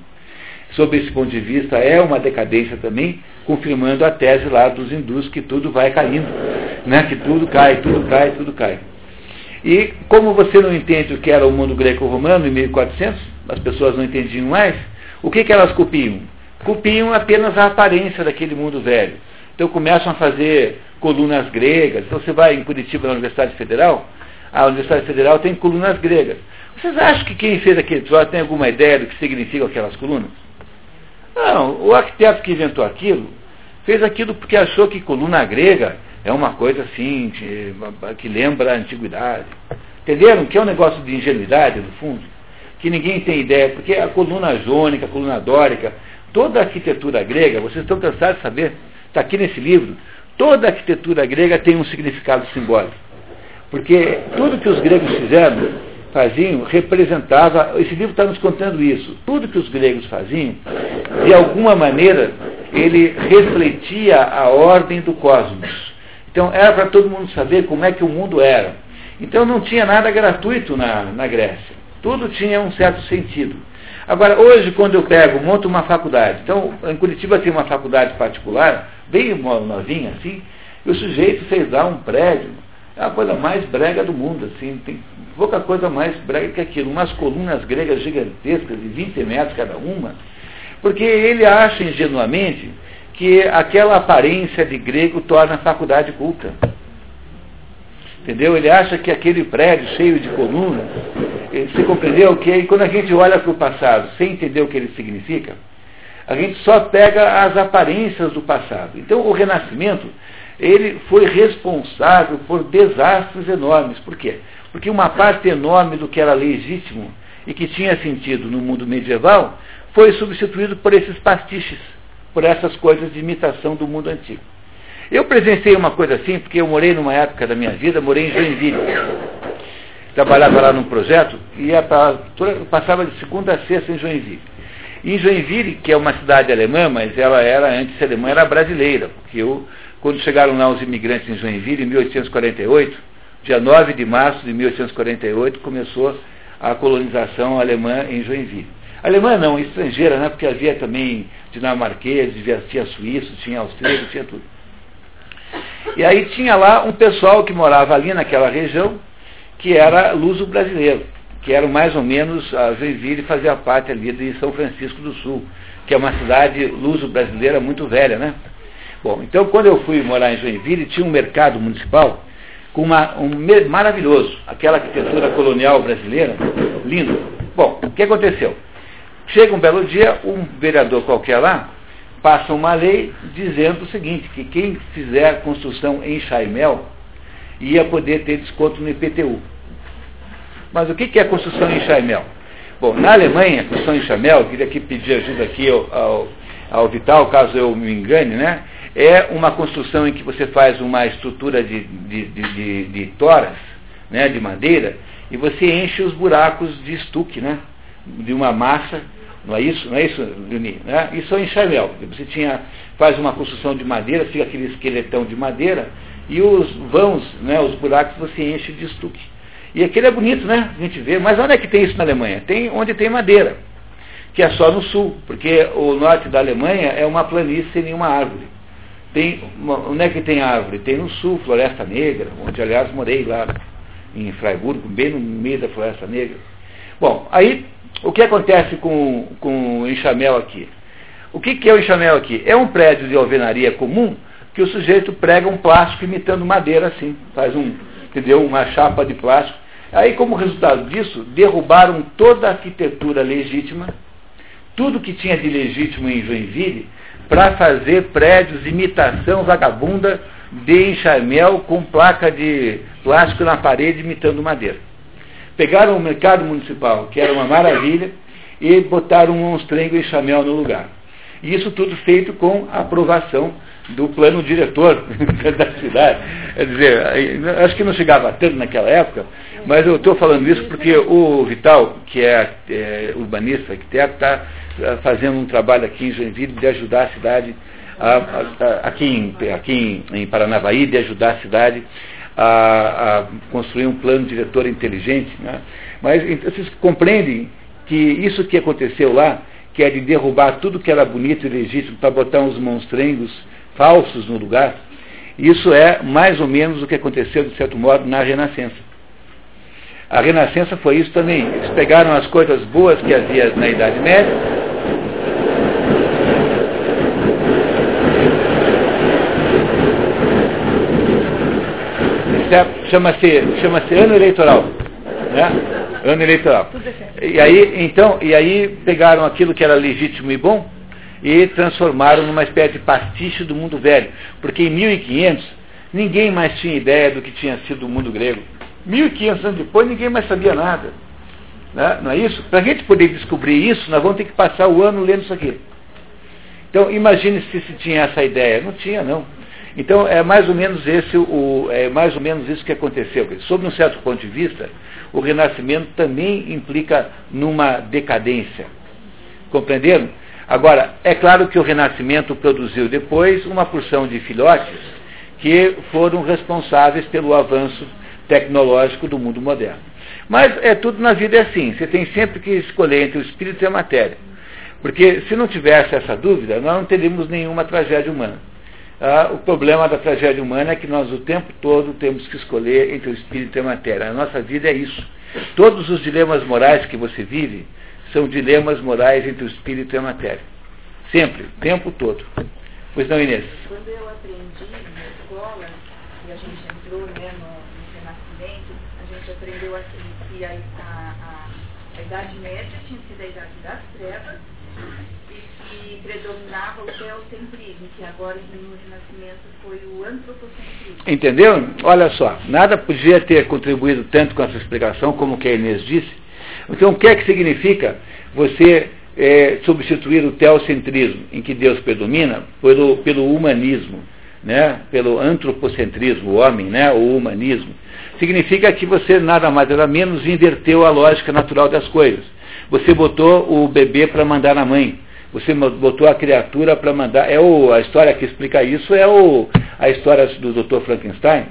Sob esse ponto de vista, é uma decadência também, confirmando a tese lá dos hindus que tudo vai caindo, né? que tudo cai, tudo cai, tudo cai. E como você não entende o que era o mundo greco-romano em 1400, as pessoas não entendiam mais, o que, que elas copiam? Copiam apenas a aparência daquele mundo velho. Então começam a fazer colunas gregas. Então você vai em Curitiba, na Universidade Federal, a Universidade Federal tem colunas gregas. Vocês acham que quem fez aquele episódio tem alguma ideia do que significam aquelas colunas? Não, o arquiteto que inventou aquilo fez aquilo porque achou que coluna grega é uma coisa assim, que, que lembra a antiguidade. Entenderam? Que é um negócio de ingenuidade, no fundo, que ninguém tem ideia, porque a coluna jônica, a coluna dórica, toda a arquitetura grega, vocês estão cansados de saber, está aqui nesse livro, toda a arquitetura grega tem um significado simbólico. Porque tudo que os gregos fizeram, faziam, representava, esse livro está nos contando isso, tudo que os gregos faziam, de alguma maneira, ele refletia a ordem do cosmos. Então era para todo mundo saber como é que o mundo era. Então não tinha nada gratuito na, na Grécia. Tudo tinha um certo sentido. Agora, hoje, quando eu pego, monto uma faculdade, então, em Curitiba tem uma faculdade particular, bem novinha assim, e o sujeito fez lá um prédio, é a coisa mais brega do mundo, assim, tem pouca coisa mais brega que aquilo, umas colunas gregas gigantescas de 20 metros cada uma, porque ele acha ingenuamente que aquela aparência de grego torna a faculdade culta. Entendeu? Ele acha que aquele prédio cheio de colunas, você compreendeu que quando a gente olha para o passado sem entender o que ele significa, a gente só pega as aparências do passado. Então o Renascimento, ele foi responsável por desastres enormes. Por quê? Porque uma parte enorme do que era legítimo e que tinha sentido no mundo medieval foi substituído por esses pastiches, por essas coisas de imitação do mundo antigo. Eu presenciei uma coisa assim, porque eu morei numa época da minha vida, morei em Joinville. Trabalhava lá num projeto e ia pra, passava de segunda a sexta em Joinville. E em Joinville, que é uma cidade alemã, mas ela era, antes alemã, era brasileira, porque eu, quando chegaram lá os imigrantes em Joinville, em 1848, dia 9 de março de 1848, começou a colonização alemã em Joinville. Alemã não, estrangeira, né? porque havia também dinamarqueses, tinha suíços, tinha austríacos, tinha tudo. E aí tinha lá um pessoal que morava ali naquela região, que era luso brasileiro, que era mais ou menos, a Joinville fazia parte ali de São Francisco do Sul, que é uma cidade luso brasileira muito velha, né? Bom, então quando eu fui morar em Joinville, tinha um mercado municipal com uma, um maravilhoso, aquela arquitetura colonial brasileira, lindo. Bom, o que aconteceu? Chega um belo dia, um vereador qualquer lá passa uma lei dizendo o seguinte, que quem fizer construção em Chaimel ia poder ter desconto no IPTU. Mas o que é construção em Chaimel? Bom, na Alemanha, construção em Chaimel, queria aqui pedir ajuda aqui ao, ao, ao, Vital, caso eu me engane, né? É uma construção em que você faz uma estrutura de, de, de, de, toras, né, de madeira, e você enche os buracos de estuque, né? De uma massa não é isso? Não é isso, Leoni? Né? Isso é em Chavel. Você tinha, faz uma construção de madeira, fica aquele esqueletão de madeira, e os vãos, né, os buracos, você enche de estuque. E aquele é bonito, né? A gente vê. Mas onde é que tem isso na Alemanha? Tem onde tem madeira, que é só no sul, porque o norte da Alemanha é uma planície sem nenhuma árvore. Tem, onde é que tem árvore? Tem no sul, Floresta Negra, onde aliás morei lá em Freiburg, bem no meio da Floresta Negra. Bom, aí o que acontece com, com o enxamel aqui? O que, que é o enxamel aqui? É um prédio de alvenaria comum que o sujeito prega um plástico imitando madeira assim, faz um, entendeu? Uma chapa de plástico. Aí, como resultado disso, derrubaram toda a arquitetura legítima, tudo que tinha de legítimo em Joinville, para fazer prédios imitação vagabunda de enxamel com placa de plástico na parede imitando madeira. Pegaram o mercado municipal, que era uma maravilha, e botaram um monstrengo e chamel no lugar. E isso tudo feito com a aprovação do plano diretor [LAUGHS] da cidade. Quer dizer, acho que não chegava tanto naquela época, mas eu estou falando isso porque o Vital, que é, é urbanista, arquiteto, está é, fazendo um trabalho aqui em Joinville de ajudar a cidade, a, a, aqui, em, aqui em, em Paranavaí, de ajudar a cidade a, a construir um plano diretor inteligente. Né? Mas então, vocês compreendem que isso que aconteceu lá, que é de derrubar tudo que era bonito e legítimo para botar uns monstrengos falsos no lugar, isso é mais ou menos o que aconteceu, de certo modo, na Renascença. A Renascença foi isso também. Eles pegaram as coisas boas que havia na Idade Média, chama-se chama ano eleitoral. Né? Ano eleitoral. E aí, então, e aí pegaram aquilo que era legítimo e bom e transformaram numa espécie de pastiche do mundo velho. Porque em 1500 ninguém mais tinha ideia do que tinha sido o mundo grego. 1500 anos depois ninguém mais sabia nada. Né? Não é isso? Para a gente poder descobrir isso, nós vamos ter que passar o ano lendo isso aqui. Então, imagine se se tinha essa ideia. Não tinha, não. Então é mais ou menos esse o é mais ou menos isso que aconteceu. Sob um certo ponto de vista, o renascimento também implica numa decadência. Compreenderam? Agora, é claro que o renascimento produziu depois uma porção de filhotes que foram responsáveis pelo avanço tecnológico do mundo moderno. Mas é tudo na vida é assim, você tem sempre que escolher entre o espírito e a matéria. Porque se não tivesse essa dúvida, nós não teríamos nenhuma tragédia humana. Ah, o problema da tragédia humana é que nós o tempo todo temos que escolher entre o espírito e a matéria. A nossa vida é isso. Todos os dilemas morais que você vive são dilemas morais entre o espírito e a matéria. Sempre, o tempo todo. Pois não, Inês? Quando eu aprendi na escola, e a gente entrou né, no, no Renascimento, a gente aprendeu assim, que a, a, a, a Idade Média tinha sido a Idade das Trevas, que predominava o teocentrismo, que agora no Renascimento foi o antropocentrismo. Entendeu? Olha só, nada podia ter contribuído tanto com essa explicação como o que a Inês disse. Então, o que é que significa você é, substituir o teocentrismo, em que Deus predomina, pelo, pelo humanismo, né? pelo antropocentrismo, o homem, né? o humanismo? Significa que você nada mais nada menos inverteu a lógica natural das coisas. Você botou o bebê para mandar na mãe. Você botou a criatura para mandar. É o, a história que explica isso é o, a história do Dr. Frankenstein.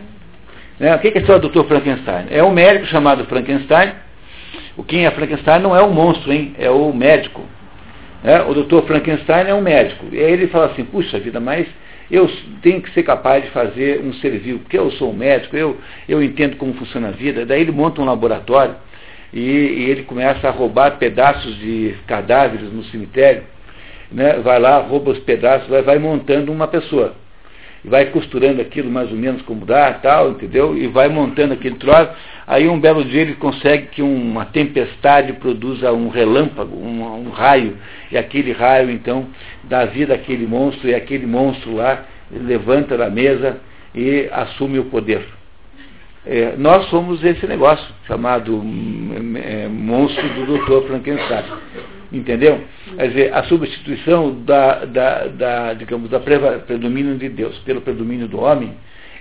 Né? O que é a história do Dr. Frankenstein? É um médico chamado Frankenstein. O quem é Frankenstein não é o monstro, hein? É o médico. Né? O Dr. Frankenstein é um médico. E aí ele fala assim, puxa vida, mas eu tenho que ser capaz de fazer um serviço, porque eu sou um médico, eu, eu entendo como funciona a vida. Daí ele monta um laboratório e, e ele começa a roubar pedaços de cadáveres no cemitério, né? vai lá, rouba os pedaços, vai, vai montando uma pessoa. Vai costurando aquilo mais ou menos como dá, tal, entendeu? E vai montando aquele troço. Aí um belo dia ele consegue que uma tempestade produza um relâmpago, um, um raio, e aquele raio então dá vida àquele monstro, e aquele monstro lá levanta da mesa e assume o poder. É, nós somos esse negócio chamado hum, é, monstro do Dr. Frankenstein. Entendeu? Quer dizer, a substituição da, da, da digamos, da predomínio de Deus pelo predomínio do homem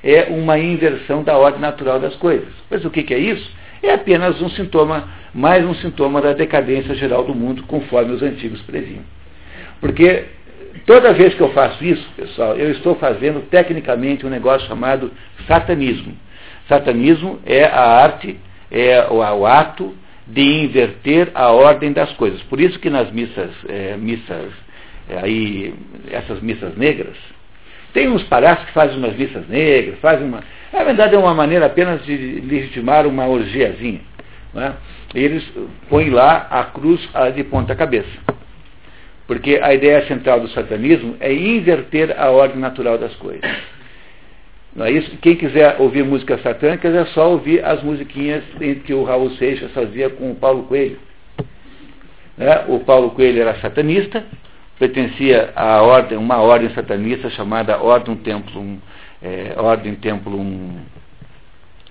é uma inversão da ordem natural das coisas. Mas o que, que é isso? É apenas um sintoma, mais um sintoma da decadência geral do mundo, conforme os antigos previam. Porque toda vez que eu faço isso, pessoal, eu estou fazendo tecnicamente um negócio chamado satanismo. Satanismo é a arte, é o, o ato de inverter a ordem das coisas. Por isso que nas missas, é, missas é, aí, essas missas negras, tem uns palhaços que fazem umas missas negras, fazem uma. Na verdade é uma maneira apenas de legitimar uma orgiazinha. Né? Eles põem lá a cruz de ponta cabeça. Porque a ideia central do satanismo é inverter a ordem natural das coisas. Não é isso? Quem quiser ouvir músicas satânicas é só ouvir as musiquinhas que o Raul Seixas fazia com o Paulo Coelho. Né? O Paulo Coelho era satanista, pertencia a ordem, uma ordem satanista chamada Ordem Templum, é, Ordem Templum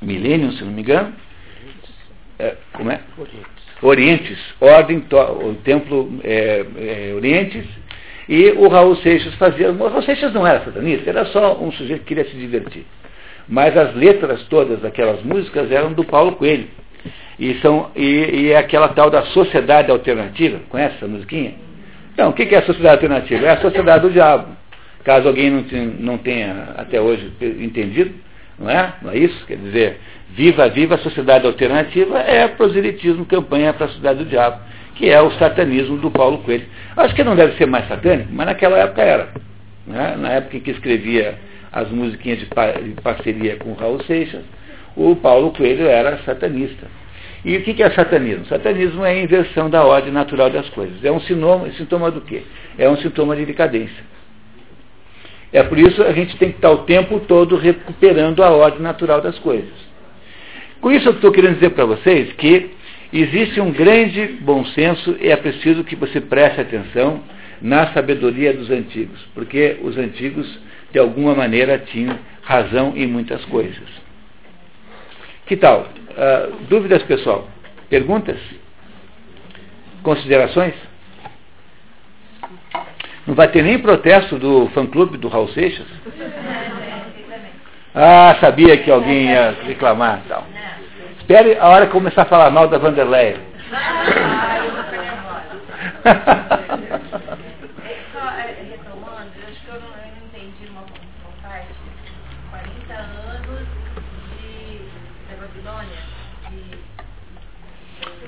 Millennium, se não me engano. É, como é? Orientes. Ordem, o Templo é, é, Orientes e o Raul Seixas fazia. O Raul Seixas não era satanista, era só um sujeito que queria se divertir. Mas as letras todas daquelas músicas eram do Paulo Coelho. E, são, e, e é aquela tal da sociedade alternativa. Conhece essa musiquinha? Então, o que é a sociedade alternativa? É a sociedade do diabo. Caso alguém não tenha, não tenha até hoje entendido, não é? Não é isso? Quer dizer, viva, viva a sociedade alternativa é proselitismo, campanha para a sociedade do diabo que é o satanismo do Paulo Coelho. Acho que não deve ser mais satânico, mas naquela época era. Né? Na época em que escrevia as musiquinhas de, parceria com Raul Seixas, o Paulo Coelho era satanista. E o que é satanismo? Satanismo é a inversão da ordem natural das coisas. É um sintoma, sintoma do quê? É um sintoma de decadência. É por isso a gente tem que estar o tempo todo recuperando a ordem natural das coisas. Com isso eu estou querendo dizer para vocês que Existe um grande bom senso e é preciso que você preste atenção na sabedoria dos antigos, porque os antigos, de alguma maneira, tinham razão em muitas coisas. Que tal? Uh, dúvidas, pessoal? Perguntas? Considerações? Não vai ter nem protesto do fã-clube do Raul Seixas? Ah, sabia que alguém ia reclamar. Então. Espere a hora que começar a falar mal da Vanderlei. [LAUGHS]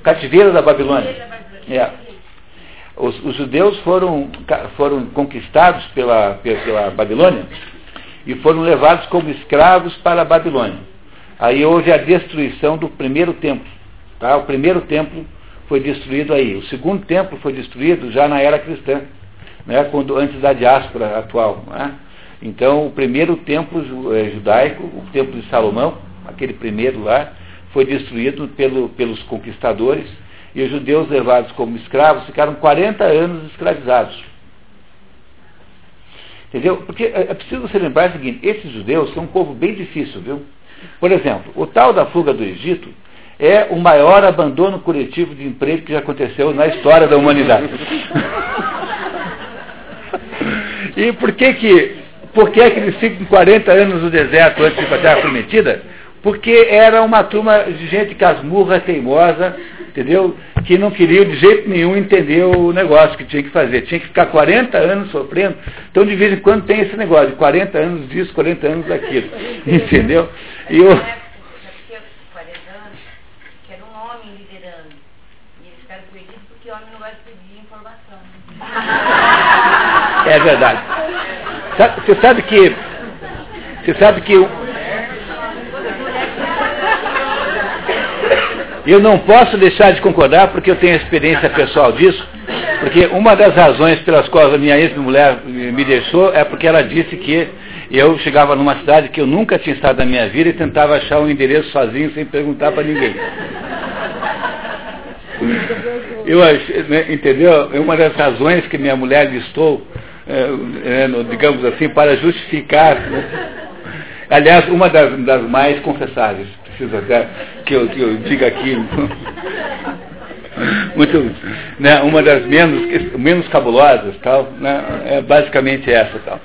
Cativeiro da Babilônia. É. Os, os, judeus foram, foram conquistados pela, pela Babilônia e foram levados como escravos para a Babilônia. Aí houve a destruição do primeiro templo. Tá? O primeiro templo foi destruído aí. O segundo templo foi destruído já na era cristã, né? Quando, antes da diáspora atual. Né? Então, o primeiro templo eh, judaico, o templo de Salomão, aquele primeiro lá, foi destruído pelo, pelos conquistadores e os judeus levados como escravos ficaram 40 anos escravizados. Entendeu? Porque é, é preciso você lembrar o seguinte, esses judeus são um povo bem difícil, viu? Por exemplo, o tal da fuga do Egito é o maior abandono coletivo de emprego que já aconteceu na história da humanidade. e por que que, por que, que eles ficam 40 anos no deserto antes de ir para a Terra Prometida? porque era uma turma de gente casmurra, teimosa, entendeu? Que não queria de jeito nenhum entender o negócio que tinha que fazer. Tinha que ficar 40 anos sofrendo. Então, de vez em quando tem esse negócio de 40 anos disso, 40 anos daquilo. [LAUGHS] Entendeu? E eu... 40 anos, que era um homem liderando. E eles ficaram perdidos porque o homem não gosta de pedir informação. É verdade. Você sabe que. Você sabe que Eu não posso deixar de concordar porque eu tenho experiência pessoal disso, porque uma das razões pelas quais a minha ex-mulher me deixou é porque ela disse que eu chegava numa cidade que eu nunca tinha estado na minha vida e tentava achar um endereço sozinho sem perguntar para ninguém. Eu achei, né, entendeu? É uma das razões que minha mulher listou, é, é, digamos assim, para justificar. Né? Aliás, uma das, das mais confessáveis preciso até que eu, que eu diga aqui. Muito, né, uma das menos, menos cabulosas, tal, né, é basicamente essa, tal.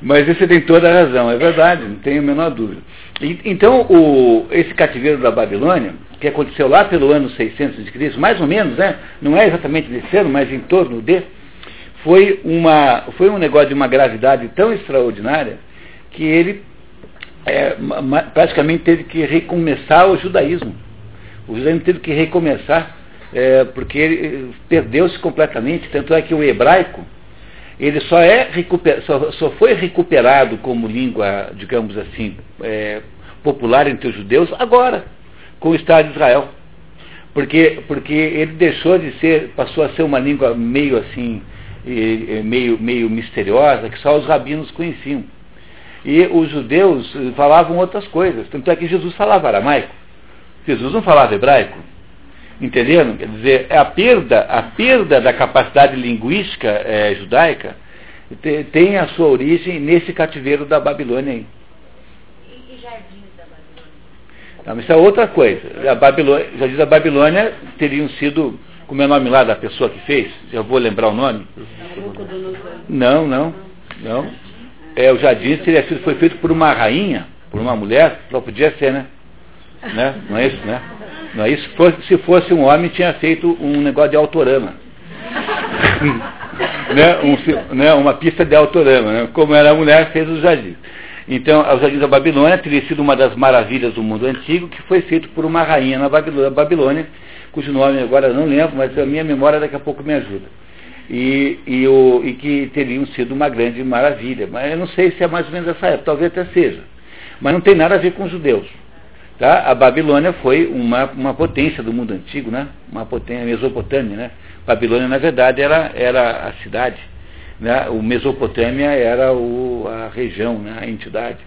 Mas você tem toda a razão, é verdade, não tenho a menor dúvida. E, então, o, esse cativeiro da Babilônia, que aconteceu lá pelo ano 600 de Cristo, mais ou menos, né, não é exatamente nesse ano, mas em torno de, foi, uma, foi um negócio de uma gravidade tão extraordinária que ele é, praticamente teve que recomeçar o judaísmo. O judaísmo teve que recomeçar, é, porque ele perdeu-se completamente. Tanto é que o hebraico, ele só, é só, só foi recuperado como língua, digamos assim, é, popular entre os judeus agora, com o Estado de Israel. Porque, porque ele deixou de ser, passou a ser uma língua meio assim, meio, meio misteriosa, que só os rabinos conheciam. E os judeus falavam outras coisas. Tanto é que Jesus falava aramaico. Jesus não falava hebraico. Entenderam? Quer dizer, é a perda, a perda da capacidade linguística é, judaica tem a sua origem nesse cativeiro da Babilônia aí. E, e jardins da Babilônia? Não, isso é outra coisa. A Babilônia, jardins da Babilônia teriam sido, como é o nome lá da pessoa que fez? Já vou lembrar o nome. Não, não, não é, o jardim teria sido, foi feito por uma rainha, por uma mulher, só podia ser, né? né? Não é isso, né? Não é isso? Se fosse, se fosse um homem, tinha feito um negócio de autorama. [LAUGHS] né? Um, né? Uma pista de autorama, né? Como era a mulher, fez o jardim. Então, o Jardim da Babilônia teria sido uma das maravilhas do mundo antigo, que foi feito por uma rainha na Babilônia, cujo nome agora eu não lembro, mas a minha memória daqui a pouco me ajuda e, e, o, e que teriam sido uma grande maravilha. Mas eu não sei se é mais ou menos essa época, talvez até seja. Mas não tem nada a ver com os judeus. Tá? A Babilônia foi uma, uma potência do mundo antigo, né? uma potência, Mesopotâmia. Né? Babilônia, na verdade, era, era a cidade. Né? O Mesopotâmia era o, a região, né? a entidade.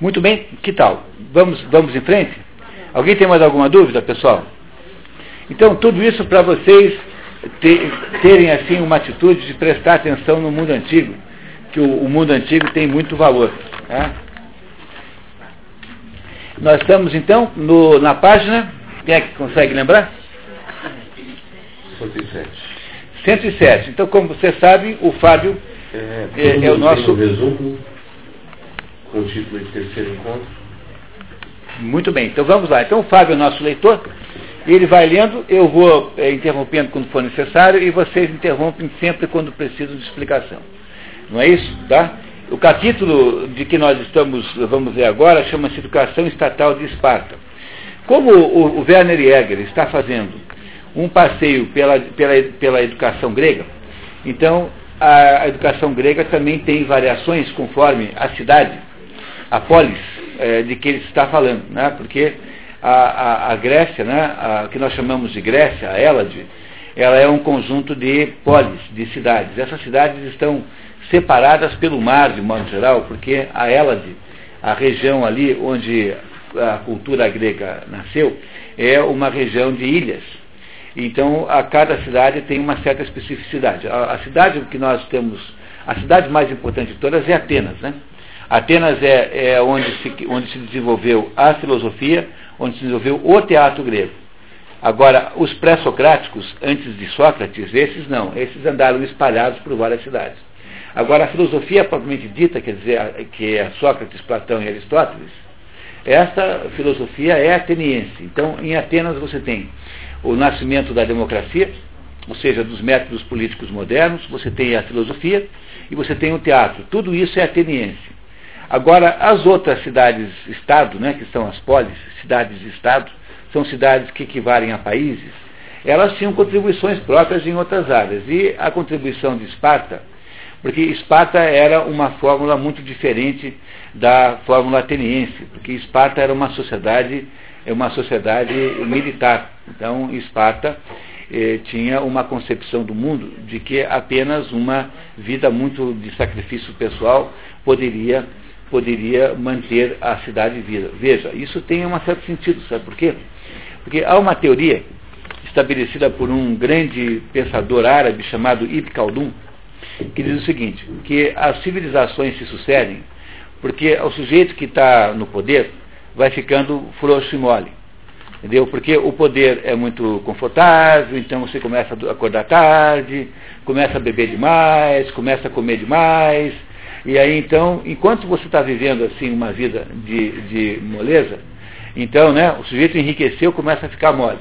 Muito bem, que tal? Vamos, vamos em frente? Alguém tem mais alguma dúvida, pessoal? Então, tudo isso para vocês ter, terem assim uma atitude de prestar atenção no mundo antigo, que o, o mundo antigo tem muito valor. Tá? Nós estamos então no, na página, quem é que consegue lembrar? 107. 107. Então, como você sabe, o Fábio é, é, é o nosso. resumo, com o título de terceiro encontro. Muito bem, então vamos lá. Então o Fábio é o nosso leitor, ele vai lendo, eu vou é, interrompendo quando for necessário e vocês interrompem sempre quando precisam de explicação. Não é isso? Tá? O capítulo de que nós estamos, vamos ler agora, chama-se Educação Estatal de Esparta. Como o, o Werner Jäger está fazendo um passeio pela, pela, pela educação grega, então a, a educação grega também tem variações conforme a cidade, a polis é, de que ele está falando, né? porque a, a, a Grécia, né? a, que nós chamamos de Grécia, a Hélade, ela é um conjunto de polis, de cidades. Essas cidades estão separadas pelo mar, de modo geral, porque a Hélade, a região ali onde a cultura grega nasceu, é uma região de ilhas. Então, a cada cidade tem uma certa especificidade. A, a cidade que nós temos, a cidade mais importante de todas é Atenas, né? Atenas é, é onde, se, onde se desenvolveu a filosofia, onde se desenvolveu o teatro grego. Agora, os pré-socráticos, antes de Sócrates, esses não, esses andaram espalhados por várias cidades. Agora, a filosofia propriamente dita, quer dizer, que é Sócrates, Platão e Aristóteles, essa filosofia é ateniense. Então, em Atenas você tem o nascimento da democracia, ou seja, dos métodos políticos modernos, você tem a filosofia e você tem o teatro. Tudo isso é ateniense. Agora, as outras cidades-estado, né, que são as polis, cidades-estado, são cidades que equivalem a países, elas tinham contribuições próprias em outras áreas. E a contribuição de Esparta porque Esparta era uma fórmula muito diferente da fórmula ateniense, porque Esparta era uma sociedade, uma sociedade militar. Então, Esparta eh, tinha uma concepção do mundo de que apenas uma vida muito de sacrifício pessoal poderia, poderia manter a cidade viva. Veja, isso tem um certo sentido, sabe por quê? Porque há uma teoria estabelecida por um grande pensador árabe chamado Ibn Khaldun, que diz o seguinte, que as civilizações se sucedem porque o sujeito que está no poder vai ficando frouxo e mole. Entendeu? Porque o poder é muito confortável, então você começa a acordar tarde, começa a beber demais, começa a comer demais, e aí então, enquanto você está vivendo assim uma vida de, de moleza, então né, o sujeito enriqueceu, começa a ficar mole.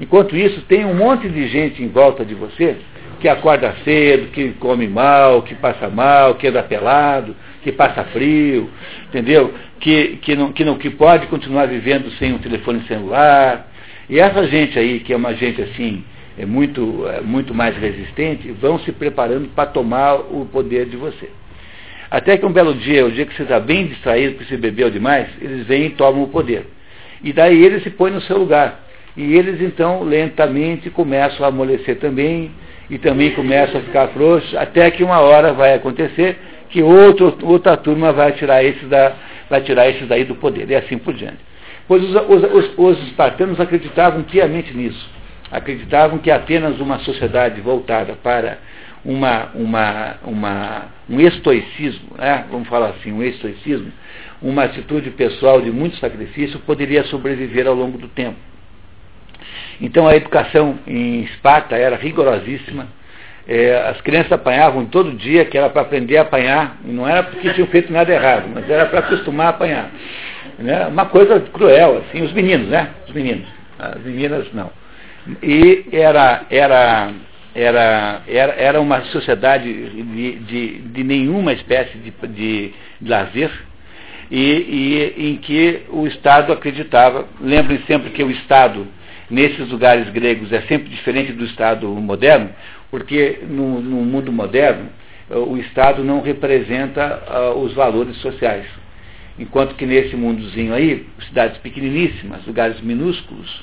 Enquanto isso, tem um monte de gente em volta de você que acorda cedo, que come mal, que passa mal, que anda pelado, que passa frio, entendeu? Que, que, não, que, não, que pode continuar vivendo sem um telefone celular. E essa gente aí, que é uma gente assim, é muito, é muito mais resistente, vão se preparando para tomar o poder de você. Até que um belo dia, o dia que você está bem distraído, porque você bebeu demais, eles vêm e tomam o poder. E daí eles se põem no seu lugar. E eles então lentamente começam a amolecer também, e também começa a ficar frouxo, até que uma hora vai acontecer que outro, outra turma vai tirar esses, da, vai tirar esses daí do poder, e assim por diante. Pois os, os, os espartanos acreditavam piamente nisso. Acreditavam que apenas uma sociedade voltada para uma, uma, uma, um estoicismo, né? vamos falar assim, um estoicismo, uma atitude pessoal de muito sacrifício, poderia sobreviver ao longo do tempo. Então a educação em Esparta era rigorosíssima. É, as crianças apanhavam todo dia, que era para aprender a apanhar, não era porque tinham feito nada errado, mas era para acostumar a apanhar. Né? Uma coisa cruel, assim, os meninos, né? Os meninos. As meninas não. E era, era, era, era, era uma sociedade de, de, de nenhuma espécie de, de, de lazer, e, e em que o Estado acreditava, lembrem sempre que o Estado nesses lugares gregos é sempre diferente do Estado moderno, porque no, no mundo moderno eh, o Estado não representa uh, os valores sociais. Enquanto que nesse mundozinho aí, cidades pequeniníssimas, lugares minúsculos,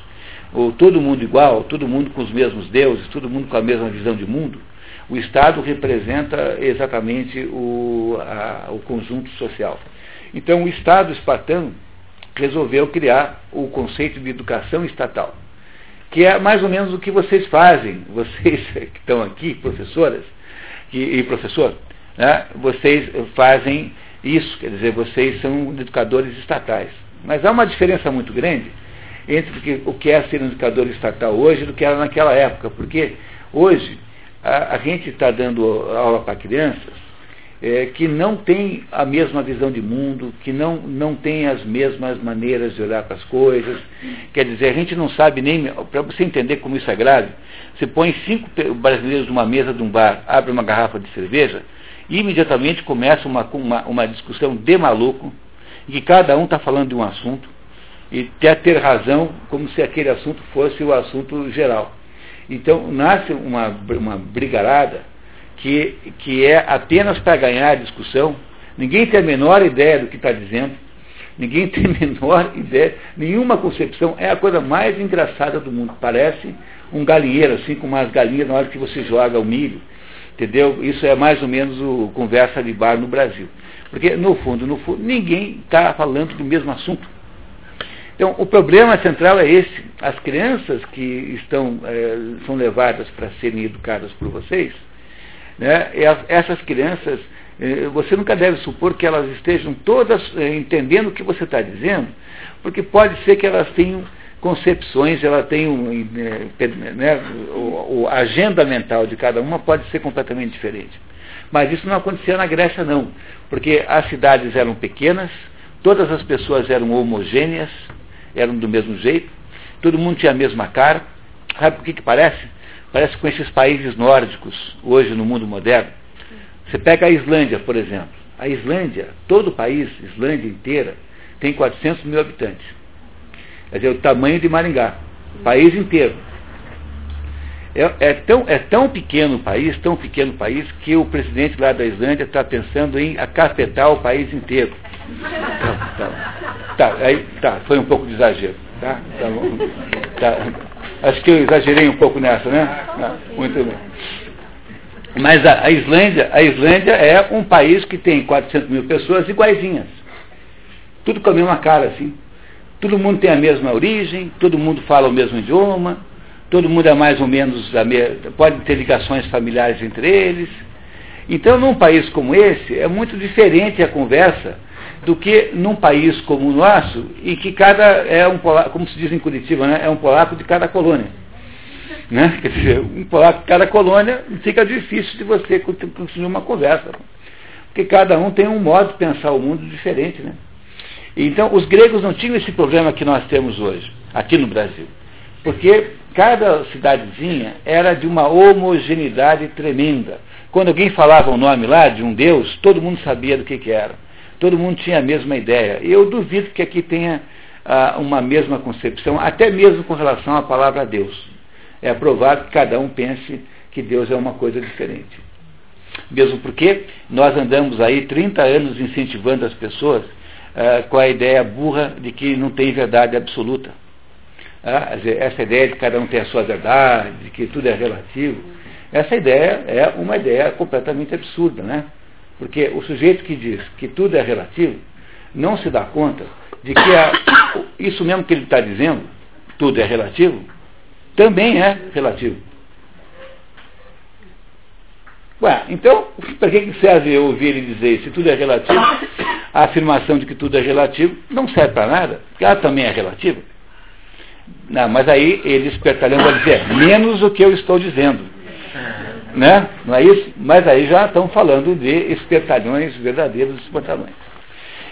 ou todo mundo igual, todo mundo com os mesmos deuses, todo mundo com a mesma visão de mundo, o Estado representa exatamente o, a, o conjunto social. Então o Estado espartano resolveu criar o conceito de educação estatal que é mais ou menos o que vocês fazem, [LAUGHS] vocês que estão aqui, professoras e, e professor, né, vocês fazem isso, quer dizer, vocês são educadores estatais. Mas há uma diferença muito grande entre o que é ser um educador estatal hoje do que era naquela época, porque hoje a, a gente está dando aula para crianças é, que não tem a mesma visão de mundo, que não, não tem as mesmas maneiras de olhar para as coisas. Quer dizer, a gente não sabe nem. Para você entender como isso é grave, você põe cinco brasileiros numa mesa de um bar, abre uma garrafa de cerveja, e imediatamente começa uma, uma, uma discussão de maluco, em que cada um está falando de um assunto, e quer ter razão, como se aquele assunto fosse o assunto geral. Então, nasce uma, uma brigarada que, que é apenas para ganhar a discussão. Ninguém tem a menor ideia do que está dizendo. Ninguém [LAUGHS] tem a menor ideia, nenhuma concepção. É a coisa mais engraçada do mundo. Parece um galinheiro, assim como as galinhas na hora que você joga o milho. Entendeu? Isso é mais ou menos o conversa de bar no Brasil. Porque, no fundo, no fundo, ninguém está falando do mesmo assunto. Então, o problema central é esse. As crianças que estão, é, são levadas para serem educadas por vocês, né, essas crianças, é, você nunca deve supor que elas estejam todas é, entendendo o que você está dizendo, porque pode ser que elas tenham concepções, ela tem né, o, a agenda mental de cada uma pode ser completamente diferente. Mas isso não acontecia na Grécia não, porque as cidades eram pequenas, todas as pessoas eram homogêneas, eram do mesmo jeito, todo mundo tinha a mesma cara. Sabe por que, que parece? Parece com esses países nórdicos, hoje no mundo moderno. Você pega a Islândia, por exemplo. A Islândia, todo o país, Islândia inteira, tem 400 mil habitantes. Quer dizer, o tamanho de Maringá. O país inteiro. É, é, tão, é tão pequeno o país, tão pequeno o país, que o presidente lá da Islândia está pensando em acapetar o país inteiro. Tá, tá, tá, aí, tá, foi um pouco de exagero. Tá, tá, bom, tá. Acho que eu exagerei um pouco nessa, né? Tá, muito bem. Mas a, a, Islândia, a Islândia é um país que tem 400 mil pessoas iguaizinhas. Tudo com a mesma cara, assim. Todo mundo tem a mesma origem, todo mundo fala o mesmo idioma, todo mundo é mais ou menos, pode ter ligações familiares entre eles. Então, num país como esse, é muito diferente a conversa do que num país como o nosso, em que cada é um polaco, como se diz em Curitiba, né, é um polaco de cada colônia. Né? Quer dizer, um polaco de cada colônia fica difícil de você construir uma conversa. Porque cada um tem um modo de pensar o mundo diferente. Né? Então, os gregos não tinham esse problema que nós temos hoje, aqui no Brasil. Porque cada cidadezinha era de uma homogeneidade tremenda. Quando alguém falava o nome lá de um deus, todo mundo sabia do que, que era. Todo mundo tinha a mesma ideia. Eu duvido que aqui tenha ah, uma mesma concepção, até mesmo com relação à palavra Deus. É provável que cada um pense que Deus é uma coisa diferente. Mesmo porque nós andamos aí 30 anos incentivando as pessoas ah, com a ideia burra de que não tem verdade absoluta. Ah, essa ideia de que cada um tem a sua verdade, de que tudo é relativo, essa ideia é uma ideia completamente absurda, né? Porque o sujeito que diz que tudo é relativo não se dá conta de que a, [COUGHS] isso mesmo que ele está dizendo, tudo é relativo, também é relativo. Ué, então, para que serve eu ouvir ele dizer se tudo é relativo? A afirmação de que tudo é relativo não serve para nada, porque ela também é relativa. Não, mas aí eles espertalham para dizer, menos o que eu estou dizendo. Né? Não é isso? Mas aí já estão falando de espertalhões verdadeiros espantalhões.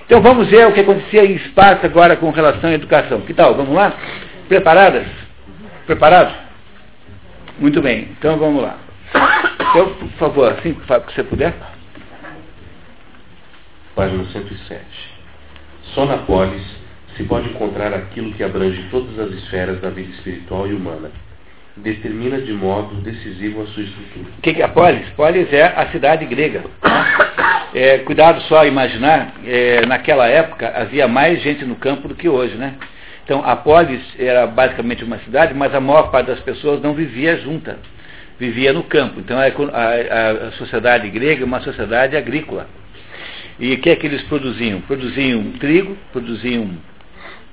Então vamos ver o que acontecia em Esparta agora com relação à educação. Que tal? Vamos lá? Preparadas? Preparados? Muito bem, então vamos lá. Então, por favor, assim que você puder. Página 107. Só na polis se pode encontrar aquilo que abrange todas as esferas da vida espiritual e humana. Determina de modo decisivo a sua estrutura. O que é a polis? Polis é a cidade grega. É, cuidado só a imaginar, é, naquela época havia mais gente no campo do que hoje, né? Então a polis era basicamente uma cidade, mas a maior parte das pessoas não vivia junta, vivia no campo. Então a, a, a sociedade grega é uma sociedade agrícola. E o que é que eles produziam? Produziam trigo, produziam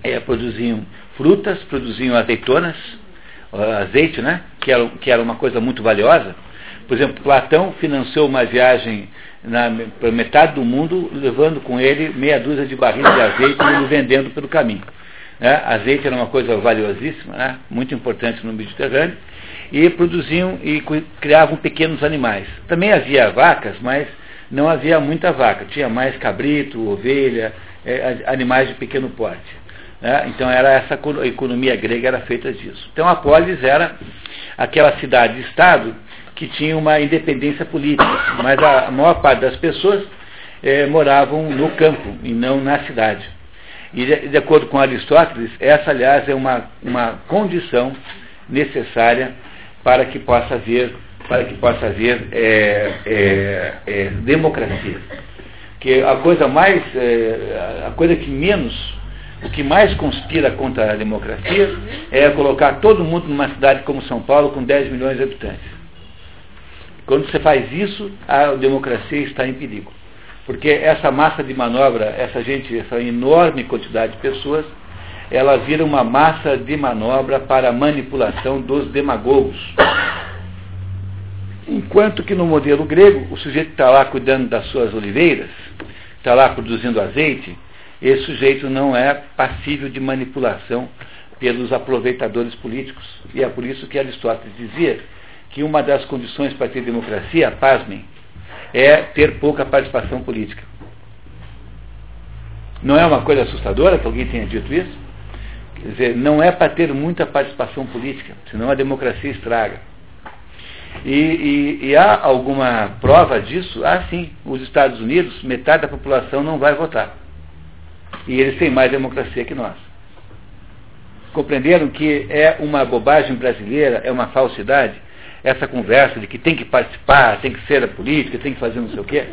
é, produziam frutas, produziam azeitonas, azeite, né? Que era, que era uma coisa muito valiosa. Por exemplo, Platão financiou uma viagem para metade do mundo, levando com ele meia dúzia de barris de azeite e vendendo pelo caminho. Né? Azeite era uma coisa valiosíssima, né? muito importante no Mediterrâneo, e produziam e criavam pequenos animais. Também havia vacas, mas não havia muita vaca, tinha mais cabrito, ovelha, é, animais de pequeno porte. Né? Então era essa a economia grega era feita disso. Então a polis era aquela cidade-estado que tinha uma independência política, mas a maior parte das pessoas é, moravam no campo e não na cidade. E de, de, acordo com Aristóteles, essa aliás é uma, uma condição necessária para que possa haver para que possa haver é, democracia. Que a coisa mais, a coisa que menos, o que mais conspira contra a democracia é colocar todo mundo numa cidade como São Paulo com 10 milhões de habitantes. Quando você faz isso, a democracia está em perigo. Porque essa massa de manobra, essa gente, essa enorme quantidade de pessoas, ela vira uma massa de manobra para a manipulação dos demagogos. Enquanto que no modelo grego, o sujeito está lá cuidando das suas oliveiras, está lá produzindo azeite, esse sujeito não é passível de manipulação pelos aproveitadores políticos. E é por isso que Aristóteles dizia que uma das condições para ter democracia, pasmem, é ter pouca participação política. Não é uma coisa assustadora que alguém tenha dito isso? Quer dizer, não é para ter muita participação política, senão a democracia estraga. E, e, e, há alguma prova disso? Ah, sim. Os Estados Unidos, metade da população não vai votar. E eles têm mais democracia que nós. Compreenderam que é uma bobagem brasileira, é uma falsidade, essa conversa de que tem que participar, tem que ser a política, tem que fazer não sei o quê?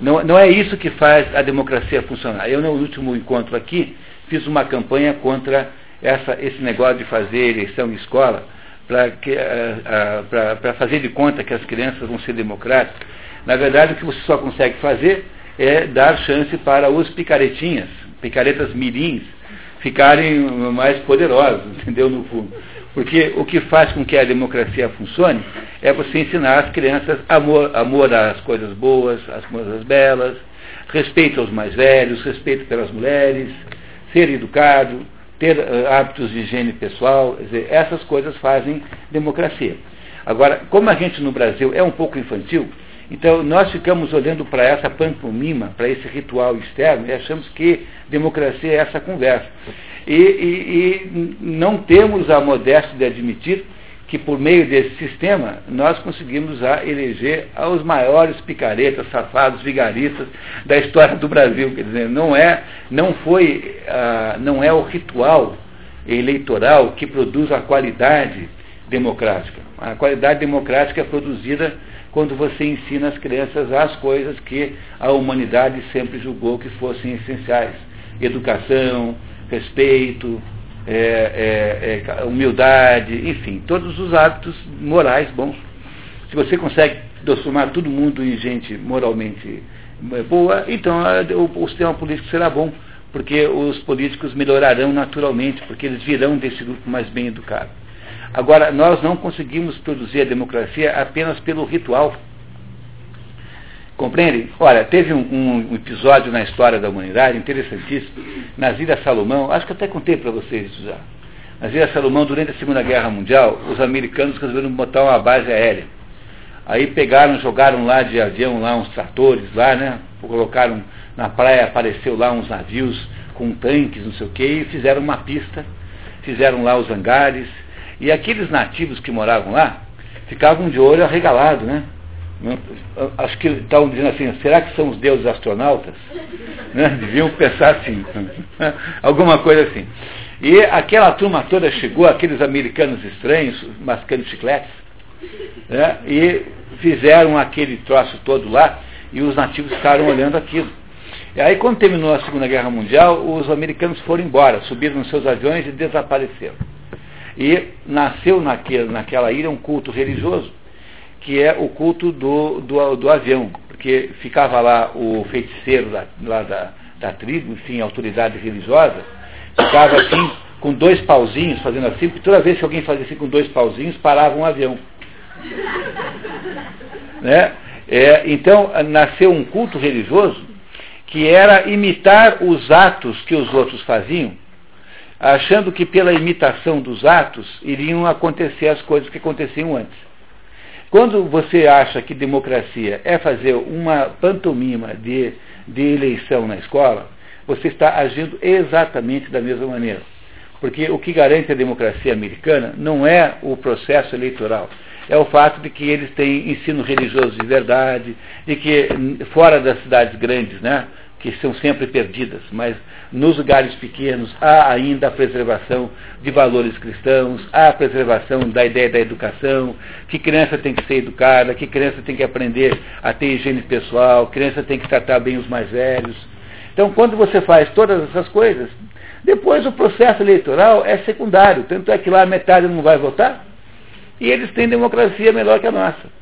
Não, não é isso que faz a democracia funcionar. Eu, no último encontro aqui, fiz uma campanha contra essa, esse negócio de fazer eleição em escola para uh, uh, fazer de conta que as crianças vão ser democráticas. Na verdade, o que você só consegue fazer é dar chance para os picaretinhas, picaretas mirins, ficarem mais poderosos, [LAUGHS] entendeu, no fundo. Porque o que faz com que a democracia funcione é você ensinar as crianças amor, amor às coisas boas, às coisas belas, respeito aos mais velhos, respeito pelas mulheres, ser educado, ter uh, hábitos de higiene pessoal, dizer, essas coisas fazem democracia. Agora, como a gente no Brasil é um pouco infantil, então nós ficamos olhando para essa pantomima, para esse ritual externo e achamos que democracia é essa conversa. E, e, e não temos a modéstia de admitir que por meio desse sistema nós conseguimos eleger os maiores picaretas, safados, vigaristas da história do Brasil. Quer dizer, não é, não foi, ah, não é o ritual eleitoral que produz a qualidade democrática. A qualidade democrática é produzida quando você ensina as crianças as coisas que a humanidade sempre julgou que fossem essenciais. Educação, respeito, é, é, é, humildade, enfim, todos os hábitos morais bons. Se você consegue transformar todo mundo em gente moralmente é, boa, então o, o sistema político será bom, porque os políticos melhorarão naturalmente, porque eles virão desse grupo mais bem educado. Agora, nós não conseguimos produzir a democracia apenas pelo ritual. Compreende? Olha, teve um, um, episódio na história da humanidade interessantíssimo, nas Ilhas Salomão, acho que até contei para vocês isso já. Nas Ilhas Salomão, durante a Segunda Guerra Mundial, os americanos resolveram botar uma base aérea. Aí pegaram, jogaram lá de avião lá uns tratores lá, né? Colocaram na praia, apareceu lá uns navios com tanques, não sei o quê, e fizeram uma pista, fizeram lá os hangares, e aqueles nativos que moravam lá ficavam de olho arregalado, né? Acho que estavam dizendo assim, será que são os deuses astronautas? [LAUGHS] Né? Deviam pensar assim, [LAUGHS] alguma coisa assim. E aquela turma toda chegou, aqueles americanos estranhos, mascando chicletes, né? e fizeram aquele troço todo lá, e os nativos ficaram olhando aquilo. E aí, quando terminou a Segunda Guerra Mundial, os americanos foram embora, subiram nos seus aviões e desapareceram. E nasceu naquele, naquela ilha um culto religioso que é o culto do, do, do avião, porque ficava lá o feiticeiro lá, lá da, da tribo, enfim, autoridade religiosa, ficava assim, com dois pauzinhos, fazendo assim, porque toda vez que alguém fazia assim com dois pauzinhos, parava um avião. [LAUGHS] né? É, então, nasceu um culto religioso que era imitar os atos que os outros faziam, achando que pela imitação dos atos iriam acontecer as coisas que aconteciam antes. Quando você acha que democracia é fazer uma pantomima de, de eleição na escola, você está agindo exatamente da mesma maneira. Porque o que garante a democracia americana não é o processo eleitoral, é o fato de que eles têm ensino religioso de verdade, de que fora das cidades grandes, né, que são sempre perdidas, mas nos lugares pequenos há ainda a preservação de valores cristãos, há a preservação da ideia da educação, que criança tem que ser educada, que criança tem que aprender a ter higiene pessoal, criança tem que tratar bem os mais velhos. Então, quando você faz todas essas coisas, depois o processo eleitoral é secundário, tanto é que lá metade não vai votar, e eles têm democracia melhor que a nossa.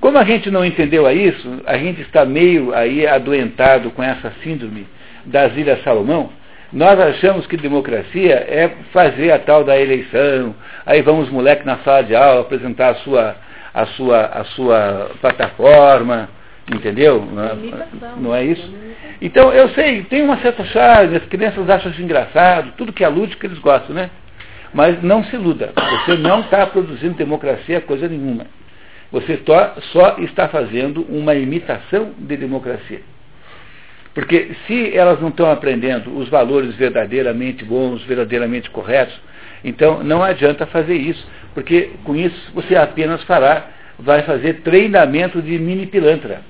Como a gente não entendeu a isso, a gente está meio aí adoentado com essa síndrome das Ilhas Salomão, nós achamos que democracia é fazer a tal da eleição, aí vão os moleques na sala de aula apresentar a sua, a sua, a sua plataforma, entendeu? Não, não é isso? Então, eu sei, tem uma certa charme, as crianças acham isso engraçado, tudo que é lúdico eles gostam, né? Mas não se iluda, você não está produzindo democracia coisa nenhuma. Você só está fazendo uma imitação de democracia. Porque se elas não estão aprendendo os valores verdadeiramente bons, verdadeiramente corretos, então não adianta fazer isso, porque com isso você apenas fará, vai fazer treinamento de mini pilantra.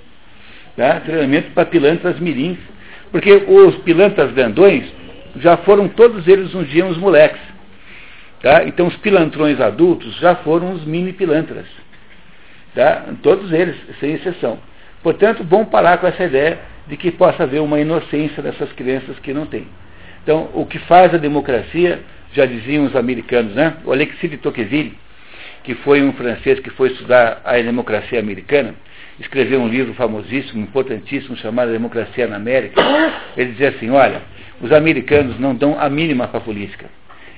Tá? Treinamento para pilantras mirins. Porque os pilantras grandões já foram todos eles um dia uns moleques. Tá? Então os pilantrões adultos já foram os mini pilantras. Tá? Todos eles, sem exceção. Portanto, bom parar com essa ideia de que possa haver uma inocência dessas crianças que não têm. Então, o que faz a democracia, já diziam os americanos, né? O Alexis de Tocqueville, que foi um francês que foi estudar a democracia americana, escreveu um livro famosíssimo, importantíssimo, chamado Democracia na América. Ele dizia assim: olha, os americanos não dão a mínima para a política.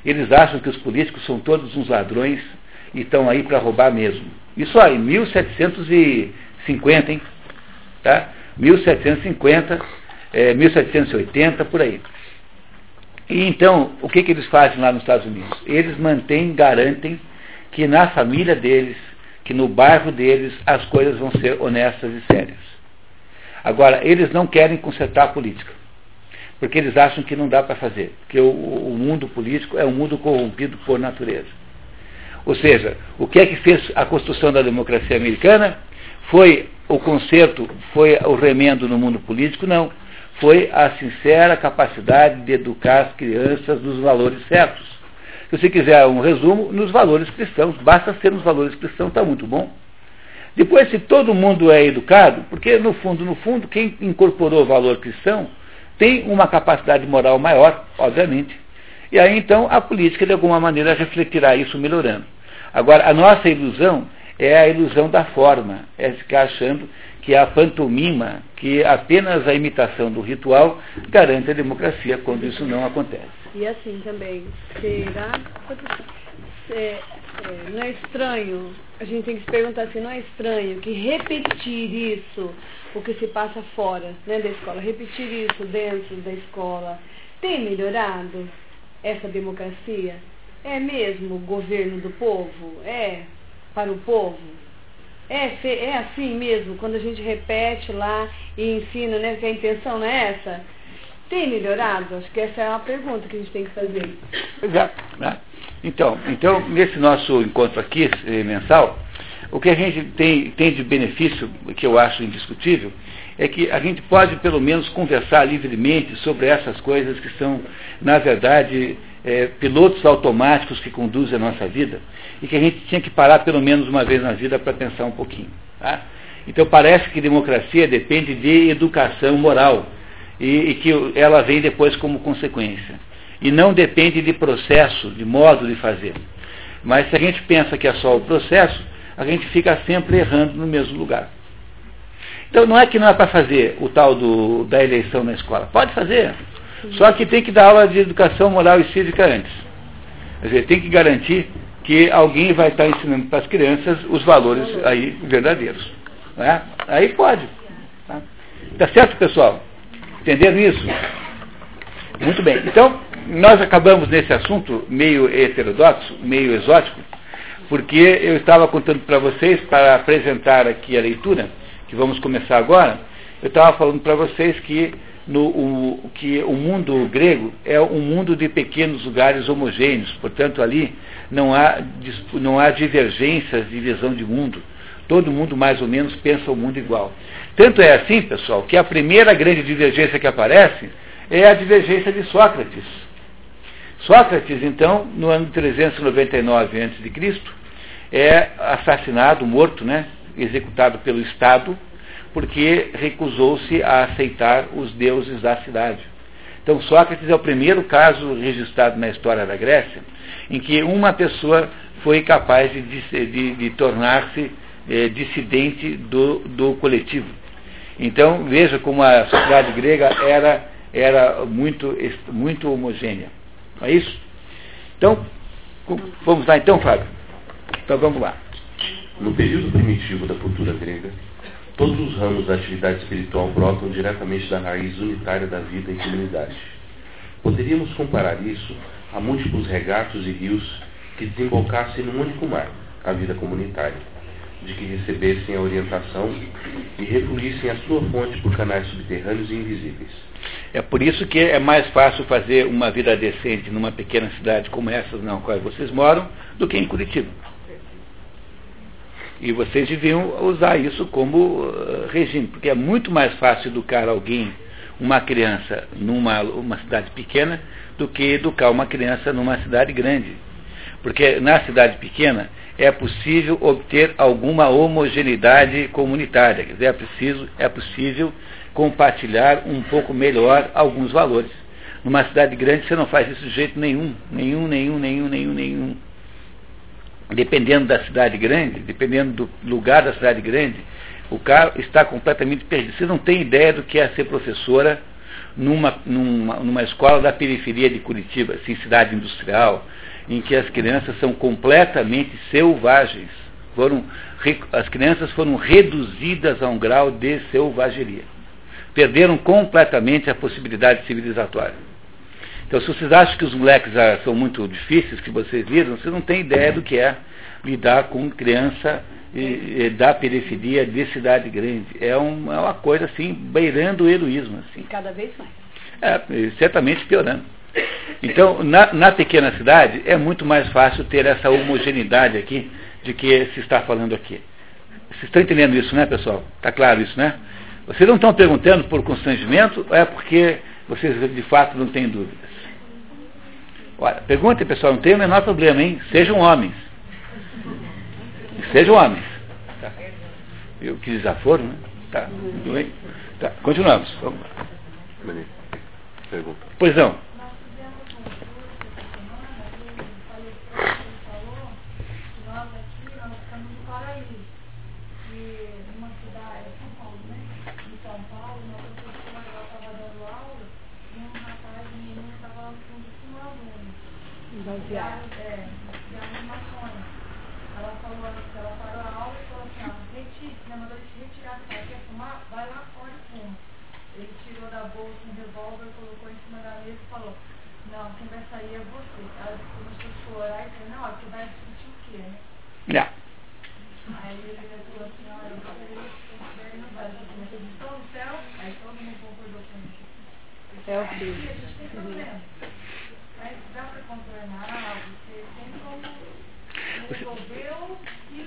Eles acham que os políticos são todos uns ladrões e estão aí para roubar mesmo. Isso aí, 1750, hein? Tá? 1750, é, 1780, por aí. E então, o que, que eles fazem lá nos Estados Unidos? Eles mantêm, garantem que na família deles, que no bairro deles, as coisas vão ser honestas e sérias. Agora, eles não querem consertar a política, porque eles acham que não dá para fazer, que o, o mundo político é um mundo corrompido por natureza. Ou seja, o que é que fez a construção da democracia americana? Foi o conserto, foi o remendo no mundo político? Não. Foi a sincera capacidade de educar as crianças nos valores certos. Se você quiser um resumo, nos valores cristãos. Basta ser nos valores cristãos, está muito bom. Depois, se todo mundo é educado, porque no fundo, no fundo, quem incorporou o valor cristão tem uma capacidade moral maior, obviamente. E aí então a política de alguma maneira refletirá isso melhorando. Agora, a nossa ilusão é a ilusão da forma, é ficar achando que a pantomima, que apenas a imitação do ritual garante a democracia, quando isso não acontece. E assim também, será é, é, não é estranho, a gente tem que se perguntar assim, não é estranho que repetir isso, o que se passa fora né, da escola, repetir isso dentro da escola, tem melhorado essa democracia? É mesmo governo do povo? É para o povo? É, é assim mesmo, quando a gente repete lá e ensina, né, que a intenção não é essa? Tem melhorado? Acho que essa é uma pergunta que a gente tem que fazer. Exato. Né? Então, então, nesse nosso encontro aqui, eh, mensal, o que a gente tem, tem de benefício, que eu acho indiscutível, é que a gente pode pelo menos conversar livremente sobre essas coisas que são, na verdade, é, pilotos automáticos que conduzem a nossa vida e que a gente tinha que parar pelo menos uma vez na vida para pensar um pouquinho. Tá? Então parece que democracia depende de educação moral e, e, que ela vem depois como consequência. E não depende de processo, de modo de fazer. Mas se a gente pensa que é só o processo, a gente fica sempre errando no mesmo lugar. Então não é que não é para fazer o tal do, da eleição na escola. Pode fazer. Só que tem que dar aula de educação moral e cívica antes. Quer dizer, tem que garantir que alguém vai estar ensinando para as crianças os valores aí verdadeiros. Né? Aí pode. Tá? tá certo, pessoal? Entenderam isso? Muito bem. Então, nós acabamos nesse assunto meio heterodoxo, meio exótico, porque eu estava contando para vocês, para apresentar aqui a leitura, que vamos começar agora, eu estava falando para vocês que, no, o, que o mundo grego é um mundo de pequenos lugares homogêneos, portanto ali não há, não há divergências de visão de mundo. Todo mundo mais ou menos pensa o mundo igual. Tanto é assim, pessoal, que a primeira grande divergência que aparece é a divergência de Sócrates. Sócrates, então, no ano 399 a.C., é assassinado, morto, né, executado pelo Estado, porque recusou-se a aceitar os deuses da cidade. Então, Sócrates é o primeiro caso registrado na história da Grécia em que uma pessoa foi capaz de, de, de tornar-se é, dissidente do, do coletivo. Então, veja como a sociedade grega era, era muito, muito homogênea. Não é isso? Então, vamos lá então, Fábio? Então vamos lá. No período primitivo da cultura grega, todos os ramos da atividade espiritual brotam diretamente da raiz unitária da vida em comunidade. Poderíamos comparar isso a múltiplos regatos e rios que desembocassem num único mar, a vida comunitária, de que recebessem a orientação e refluíssem a sua fonte por canais subterrâneos e invisíveis. É por isso que é mais fácil fazer uma vida decente numa pequena cidade como essa na qual vocês moram do que em Curitiba. E vocês deviam usar isso como uh, regime, porque é muito mais fácil educar alguém, uma criança, numa uma cidade pequena, do que educar uma criança numa cidade grande. Porque na cidade pequena é possível obter alguma homogeneidade comunitária, quer dizer, é, preciso, é possível compartilhar um pouco melhor alguns valores. Numa cidade grande você não faz isso de jeito nenhum, nenhum, nenhum, nenhum, nenhum, nenhum. Dependendo da cidade grande, dependendo do lugar da cidade grande, o cara está completamente perdido. Você não tem ideia do que é ser professora numa, numa, numa escola da periferia de Curitiba, assim, cidade industrial, em que as crianças são completamente selvagens. Foram, as crianças foram reduzidas a um grau de selvageria. Perderam completamente a possibilidade civilizatória. Então, se vocês acham que os moleques são muito difíceis, que vocês viram, vocês não têm ideia do que é lidar com criança da periferia de cidade grande. É uma, é uma coisa assim, beirando o heroísmo. Assim. E cada vez mais. É, certamente piorando. Então, na, na, pequena cidade, é muito mais fácil ter essa homogeneidade aqui de que se está falando aqui. Vocês estão entendendo isso, né, pessoal? Está claro isso, né? Vocês não estão perguntando por constrangimento, é porque vocês de fato não têm dúvidas. Olha, perguntem, pessoal, não tem o menor problema, hein? Sejam homens. Sejam homens. Tá. Eu, que desaforo, né? Tá, tudo bem? Tá, continuamos. Vamos lá. Pergunta. Pois não. Baseado. É, de animações. Ela falou, ela parou a aula e falou assim, ó, retire, né, mandou ele retirar, se ela quer fumar, vai lá fora e fuma. Ele tirou da bolsa um revólver, colocou em cima da mesa e falou, não, quem vai sair é você. Ela começou a chorar e falou, não, você vai sentir o quê, né? Yeah. Aí ele falou assim, olha, eu não vai, você acreditou no céu? Aí todo mundo concordou com isso. É o filho. a gente tem problema. Mas dá resolveu e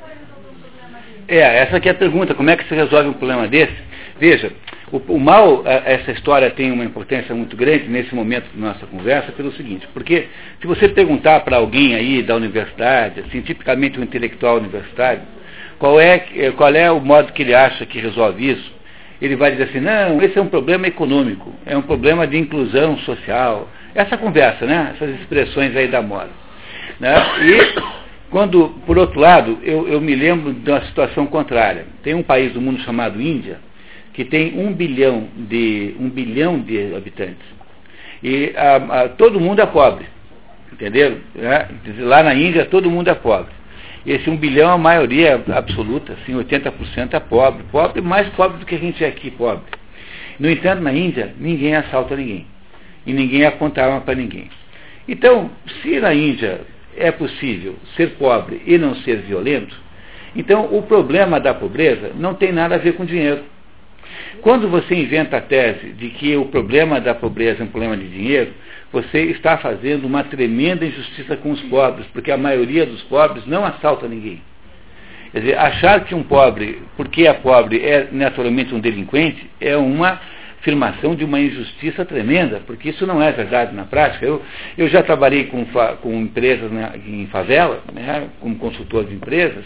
vai resolver problema? É, essa aqui é a pergunta, como é que se resolve um problema desse? Veja, o, o, mal, essa história tem uma importância muito grande nesse momento da nossa conversa, pelo seguinte, porque se você perguntar para alguém aí da universidade, assim, tipicamente um intelectual universitário, qual é, qual é o modo que ele acha que resolve isso, ele vai dizer assim, não, esse é um problema econômico, é um problema de inclusão social. Essa conversa, né? Essas expressões aí da moda. Né? E quando, por outro lado, eu, eu me lembro de uma situação contrária. Tem um país do mundo chamado Índia, que tem um bilhão de, um bilhão de habitantes. E a, a, todo mundo é pobre. Entenderam? É? Lá na Índia todo mundo é pobre. Esse 1 bilhão, a maioria absoluta, assim, 80% é pobre. Pobre, mais pobre do que a gente é aqui, pobre. No entanto, na Índia, ninguém assalta ninguém. E ninguém aponta arma para ninguém. Então, se na Índia é possível ser pobre e não ser violento, então o problema da pobreza não tem nada a ver com dinheiro. Quando você inventa a tese de que o problema da pobreza é um problema de dinheiro, você está fazendo uma tremenda injustiça com os pobres, porque a maioria dos pobres não assalta ninguém. Quer dizer, achar que um pobre, porque é pobre, é naturalmente um delinquente, é uma afirmação de uma injustiça tremenda, porque isso não é verdade na prática. Eu, eu já trabalhei com, com empresas né, em favela, né, como consultor de empresas,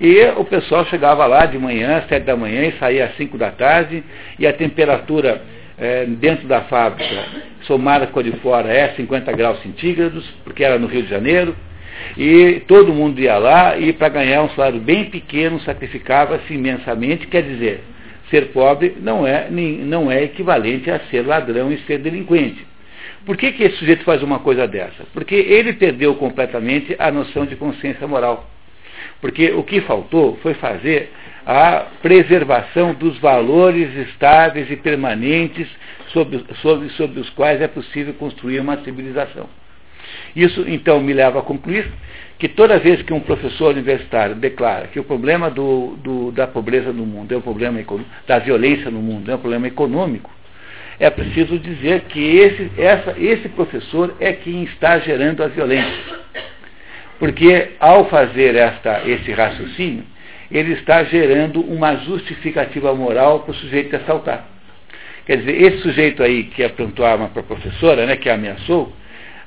e o pessoal chegava lá de manhã, às sete da manhã, e saía às cinco da tarde, e a temperatura é, dentro da fábrica, somada com a de fora, é 50 graus centígrados, porque era no Rio de Janeiro, e todo mundo ia lá e para ganhar um salário bem pequeno sacrificava-se imensamente, quer dizer, ser pobre não é, não é equivalente a ser ladrão e ser delinquente. Por que, que esse sujeito faz uma coisa dessa? Porque ele perdeu completamente a noção de consciência moral. Porque o que faltou foi fazer a preservação dos valores estáveis e permanentes sobre, sobre, sobre os quais é possível construir uma civilização. Isso, então, me leva a concluir que toda vez que um professor universitário declara que o problema do, do, da pobreza no mundo é um problema da violência no mundo é um problema econômico, é preciso dizer que esse, essa, esse professor é quem está gerando a violência. Porque ao fazer esta, esse raciocínio, ele está gerando uma justificativa moral para o sujeito assaltar. Quer dizer, esse sujeito aí que aprontou a arma para a professora, né, que ameaçou,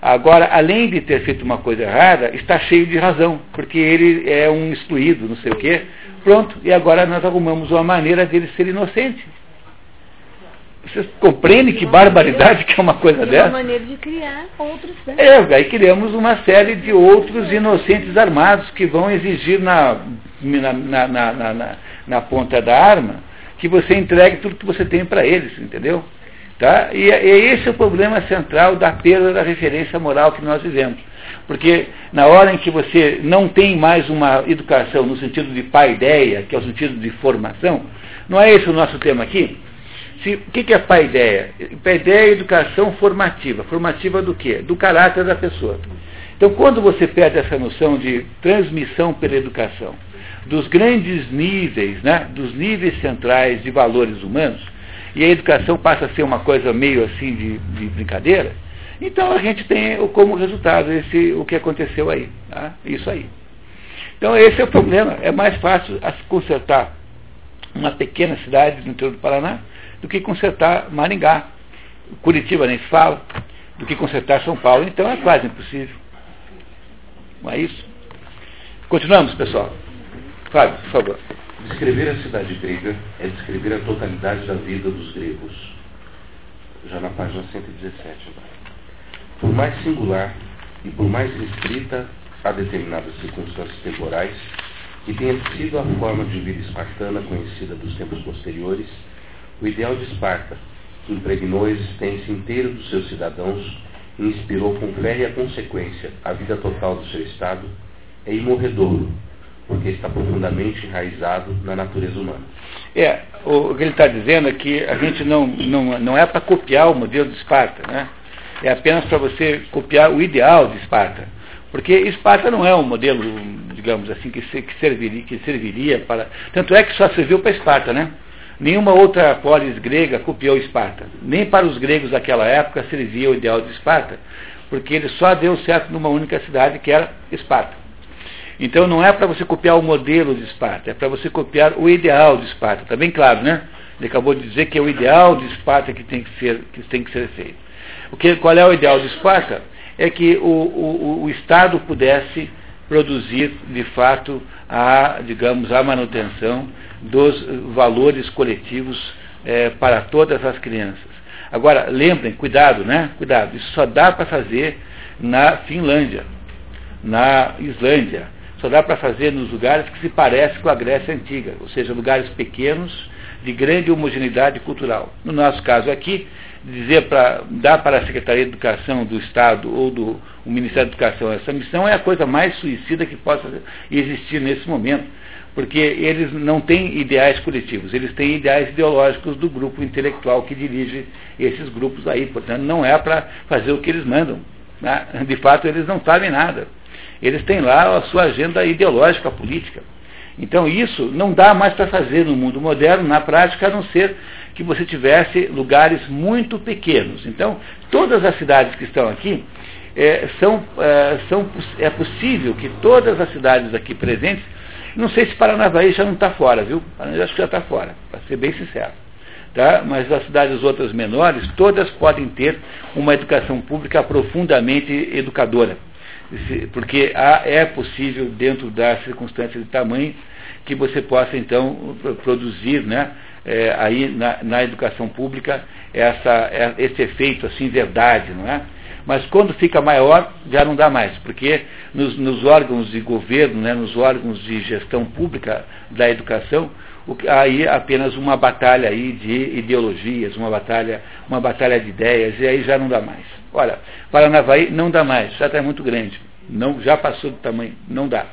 Agora, além de ter feito uma coisa errada, está cheio de razão, porque ele é um excluído, não sei o quê. Pronto, e agora nós arrumamos uma maneira dele ser inocente. Vocês compreendem que barbaridade que é uma coisa dessa? É uma maneira de criar outros. Né? É, aí criamos uma série de outros inocentes armados que vão exigir na, na, na, na, na ponta da arma que você entregue tudo que você tem para eles, entendeu? Tá? E, e esse é o problema central da perda da referência moral que nós vivemos. Porque na hora em que você não tem mais uma educação no sentido de pai-ideia, que é o sentido de formação, não é esse o nosso tema aqui? Se, o que, é pai-ideia? Pai-ideia é educação formativa. Formativa do quê? Do caráter da pessoa. Então, quando você perde essa noção de transmissão pela educação, dos grandes níveis, né, dos níveis centrais de valores humanos, e a educação passa a ser uma coisa meio assim de, de brincadeira, então a gente tem como resultado esse, o que aconteceu aí. Tá? Isso aí. Então esse é o problema. É mais fácil consertar uma pequena cidade no interior do Paraná do que consertar Maringá. Curitiba nem se fala, do que consertar São Paulo. Então é quase impossível. Não é isso? Continuamos, pessoal. Fábio, por favor. Descrever a cidade grega é descrever a totalidade da vida dos gregos. Já na página 117. Por mais singular e por mais restrita a determinadas circunstâncias temporais, que tenha sido a forma de vida espartana conhecida dos tempos posteriores, o ideal de Esparta, que impregnou a existência inteira dos seus cidadãos e inspirou com férrea consequência a vida total do seu Estado, é imorredouro porque está profundamente enraizado na natureza humana. É, o, que ele está dizendo é que a gente não, não, não é para copiar o modelo de Esparta, né? É apenas para você copiar o ideal de Esparta. Porque Esparta não é um modelo, digamos assim, que, que, serviria, que serviria para. Tanto é que só serviu para Esparta, né? Nenhuma outra polis grega copiou Esparta. Nem para os gregos daquela época servia o ideal de Esparta, porque ele só deu certo numa única cidade, que era Esparta. Então não é para você copiar o modelo de Esparta, é para você copiar o ideal de Esparta. Está bem claro, né? Ele acabou de dizer que é o ideal de Esparta que tem que ser, que tem que ser feito. O que, qual é o ideal de Esparta? É que o, o, o Estado pudesse produzir, de fato, a, digamos, a manutenção dos valores coletivos é, para todas as crianças. Agora, lembrem, cuidado, né? Cuidado, isso só dá para fazer na Finlândia, na Islândia, só dá para fazer nos lugares que se parecem com a Grécia Antiga, ou seja, lugares pequenos, de grande homogeneidade cultural. No nosso caso aqui, dizer para dar para a Secretaria de Educação do Estado ou do Ministério da Educação essa missão é a coisa mais suicida que possa existir nesse momento, porque eles não têm ideais coletivos, eles têm ideais ideológicos do grupo intelectual que dirige esses grupos aí, portanto não é para fazer o que eles mandam. Né? De fato, eles não sabem nada. Eles têm lá a sua agenda ideológica política. Então isso não dá mais para fazer no mundo moderno, na prática, a não ser que você tivesse lugares muito pequenos. Então, todas as cidades que estão aqui, é, são, é, são, é possível que todas as cidades aqui presentes, não sei se Paranavaí já não está fora, viu? Eu acho que já está fora, para ser bem sincero. Tá? Mas as cidades outras menores, todas podem ter uma educação pública profundamente educadora. Porque há, é possível, dentro das circunstâncias de tamanho, que você possa então produzir né, é, aí na, na, educação pública essa, é, esse efeito assim, verdade, não é? Mas quando fica maior, já não dá mais, porque nos, nos órgãos de governo, né, nos órgãos de gestão pública da educação, aí apenas uma batalha aí de ideologias, uma batalha, uma batalha de ideias, e aí já não dá mais. Olha, Paranavaí não dá mais, já está muito grande, não, já passou do tamanho, não dá.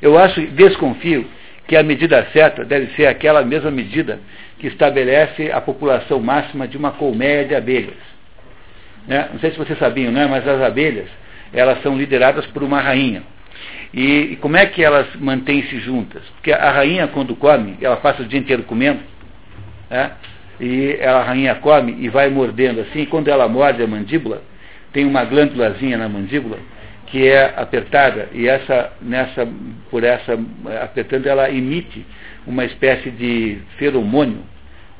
Eu acho, desconfio, que a medida certa deve ser aquela mesma medida que estabelece a população máxima de uma colmeia de abelhas. Né? Não sei se vocês sabiam, né? mas as abelhas elas são lideradas por uma rainha. E, e como é que elas mantêm-se juntas? Porque a rainha, quando come, ela passa o dia inteiro comendo, né? e a rainha come e vai mordendo assim, quando ela morde a mandíbula, tem uma glândulazinha na mandíbula, que é apertada e essa nessa por essa apertando ela emite uma espécie de feromônio,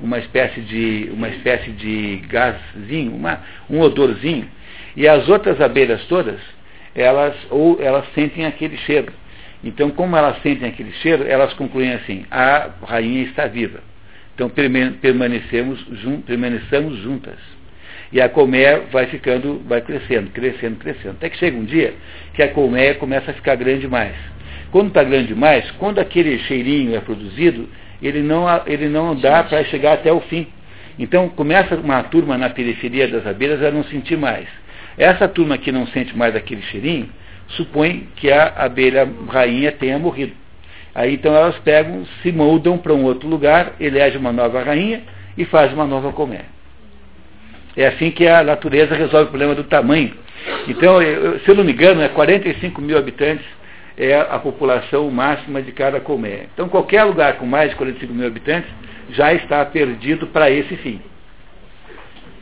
uma espécie de uma espécie de gászinho, uma, um odorzinho e as outras abelhas todas elas ou elas sentem aquele cheiro. Então, como elas sentem aquele cheiro, elas concluem assim: a rainha está viva. Então permanecemos, jun, permanecemos juntas. E a colmeia vai ficando, vai crescendo, crescendo, crescendo. Até que chega um dia que a colmeia começa a ficar grande demais. Quando está grande demais, quando aquele cheirinho é produzido, ele não, ele não dá para chegar até o fim. Então começa uma turma na periferia das abelhas a não sentir mais. Essa turma que não sente mais aquele cheirinho, supõe que a abelha rainha tenha morrido. Aí então elas pegam, se moldam para um outro lugar, elege uma nova rainha e faz uma nova colmeia. É assim que a natureza resolve o problema do tamanho. Então, se eu não me engano, é 45 mil habitantes é a população máxima de cada colmeia. Então, qualquer lugar com mais de 45 mil habitantes já está perdido para esse fim.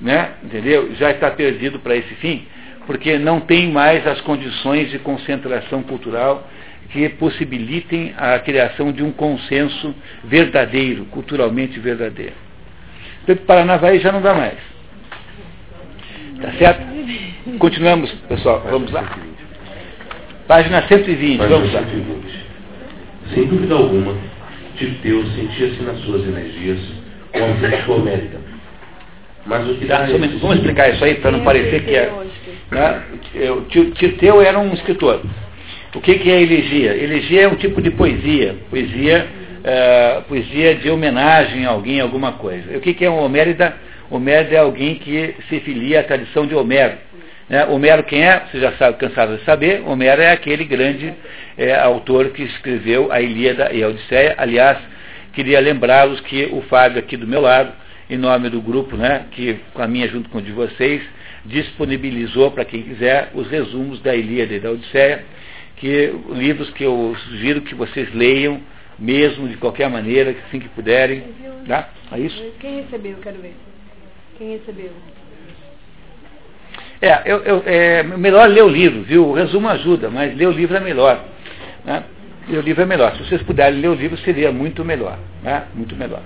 Né? Entendeu? Já está perdido para esse fim, porque não tem mais as condições de concentração cultural que possibilitem a criação de um consenso verdadeiro, culturalmente verdadeiro. Então, Paranavaí já não dá mais. Tá certo? Continuamos, pessoal. Vamos lá. Página 120, Página vamos lá. 120. Sem dúvida alguma, Tirteu sentia-se nas suas energias com autêntica homérica. Mas o tá, Vamos explicar isso aí para não parecer que é. Né? Tirteu era um escritor. O que, que é elegia? Elegia é um tipo de poesia. Poesia, uh, poesia de homenagem a alguém, alguma coisa. O que, que é um homérida? Homero é alguém que se filia à tradição de Homero. Né? Homero quem é? Você já sabe, cansado de saber. Homero é aquele grande é, autor que escreveu a Ilíada e a Odisseia. Aliás, queria lembrá-los que o Fábio aqui do meu lado, em nome do grupo, né, que caminha junto com o de vocês, disponibilizou para quem quiser os resumos da Ilíada e da Odisseia, que livros que eu sugiro que vocês leiam mesmo de qualquer maneira, assim que puderem. Tá? É isso? Quem recebeu? Quero ver. Quem recebeu? É, eu, eu, é melhor ler o livro, viu? O resumo ajuda, mas ler o livro é melhor. Né? Ler o livro é melhor. Se vocês puderem ler o livro, seria muito melhor. Né? Muito melhor.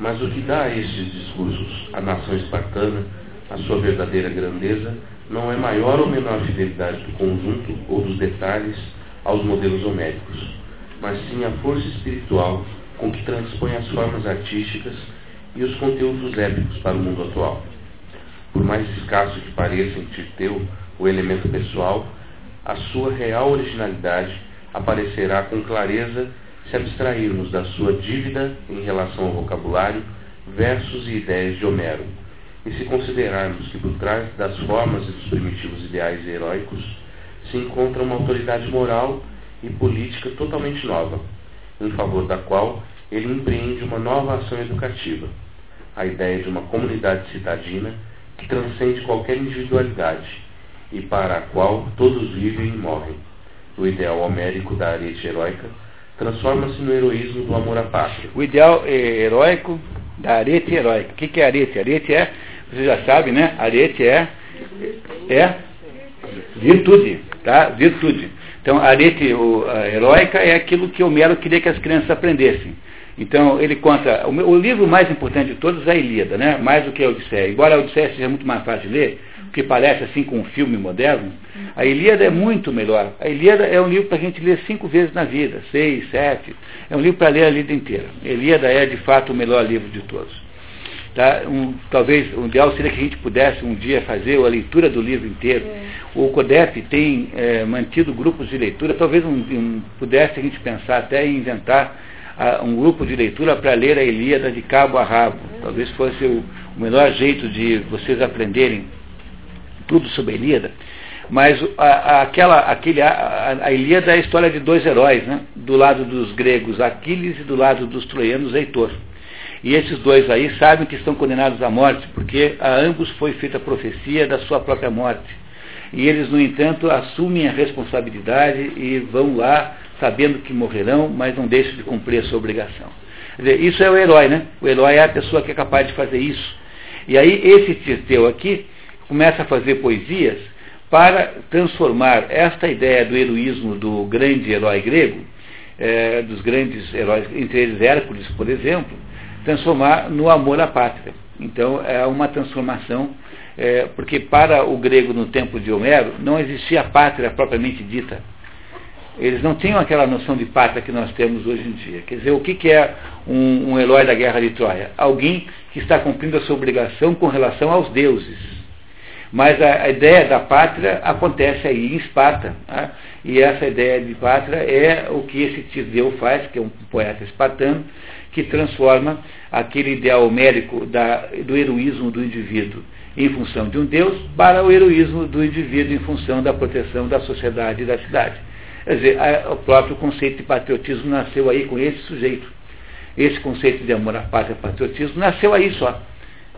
Mas o que dá a estes discursos à nação espartana, a sua verdadeira grandeza, não é maior ou menor fidelidade do conjunto ou dos detalhes aos modelos homéricos, mas sim a força espiritual com que transpõe as formas artísticas e os conteúdos épicos para o mundo atual. Por mais escasso que pareça em Tirteu o elemento pessoal, a sua real originalidade aparecerá com clareza se abstrairmos da sua dívida em relação ao vocabulário, versos e ideias de Homero, e se considerarmos que por trás das formas e dos primitivos ideais heróicos se encontra uma autoridade moral e política totalmente nova, em favor da qual ele empreende uma nova ação educativa a ideia de uma comunidade citadina que transcende qualquer individualidade e para a qual todos vivem e morrem. O ideal homérico da arete heróica transforma-se no heroísmo do amor à pátria. O ideal eh, heróico da arete heróica. O que, é arete? Arete é, você já sabe, né? Arete é, é virtude, tá? Virtude. Então, arete o, heróica é aquilo que Homero queria que as crianças aprendessem. Então, ele conta. O, o, livro mais importante de todos é a Ilíada, né? mais do que a Odisseia. Embora a Odisseia seja muito mais fácil de ler, que parece assim com um filme moderno, a Ilíada é muito melhor. A Ilíada é um livro para a gente ler cinco vezes na vida, seis, sete. É um livro para ler a vida inteira. A Ilíada é, de fato, o melhor livro de todos. Tá? Um, talvez o ideal seria que a gente pudesse um dia fazer a leitura do livro inteiro. É. O CODEP tem é, mantido grupos de leitura, talvez um, um, pudesse a gente pensar até em inventar uh, um grupo de leitura para ler a Ilíada de cabo a rabo. Talvez fosse o, o melhor jeito de vocês aprenderem tudo sobre a Ilíada. Mas a, a, aquela, aquele, a, a, Ilíada é a história de dois heróis, né? do lado dos gregos Aquiles e do lado dos troianos Heitor. E esses dois aí sabem que estão condenados à morte, porque a ambos foi feita a profecia da sua própria morte. E eles, no entanto, assumem a responsabilidade e vão lá sabendo que morrerão, mas não deixam de cumprir a sua obrigação. Quer dizer, isso é o herói, né? O herói é a pessoa que é capaz de fazer isso. E aí, esse Tirteu aqui começa a fazer poesias para transformar esta ideia do heroísmo do grande herói grego, é, dos grandes heróis, entre eles Hércules, por exemplo, transformar no amor à pátria. Então é uma transformação, é, porque para o grego no tempo de Homero não existia pátria propriamente dita. Eles não tinham aquela noção de pátria que nós temos hoje em dia. Quer dizer, o que, é um, um herói da guerra de Troia? Alguém que está cumprindo a sua obrigação com relação aos deuses. Mas a, a, ideia da pátria acontece aí em Esparta. Tá? E essa ideia de pátria é o que esse Tiseu faz, que é um poeta espartano, que transforma aquele ideal homérico da, do heroísmo do indivíduo em função de um Deus para o heroísmo do indivíduo em função da proteção da sociedade e da cidade. Quer dizer, a, o próprio conceito de patriotismo nasceu aí com esse sujeito. Esse conceito de amor à pátria patriotismo nasceu aí só.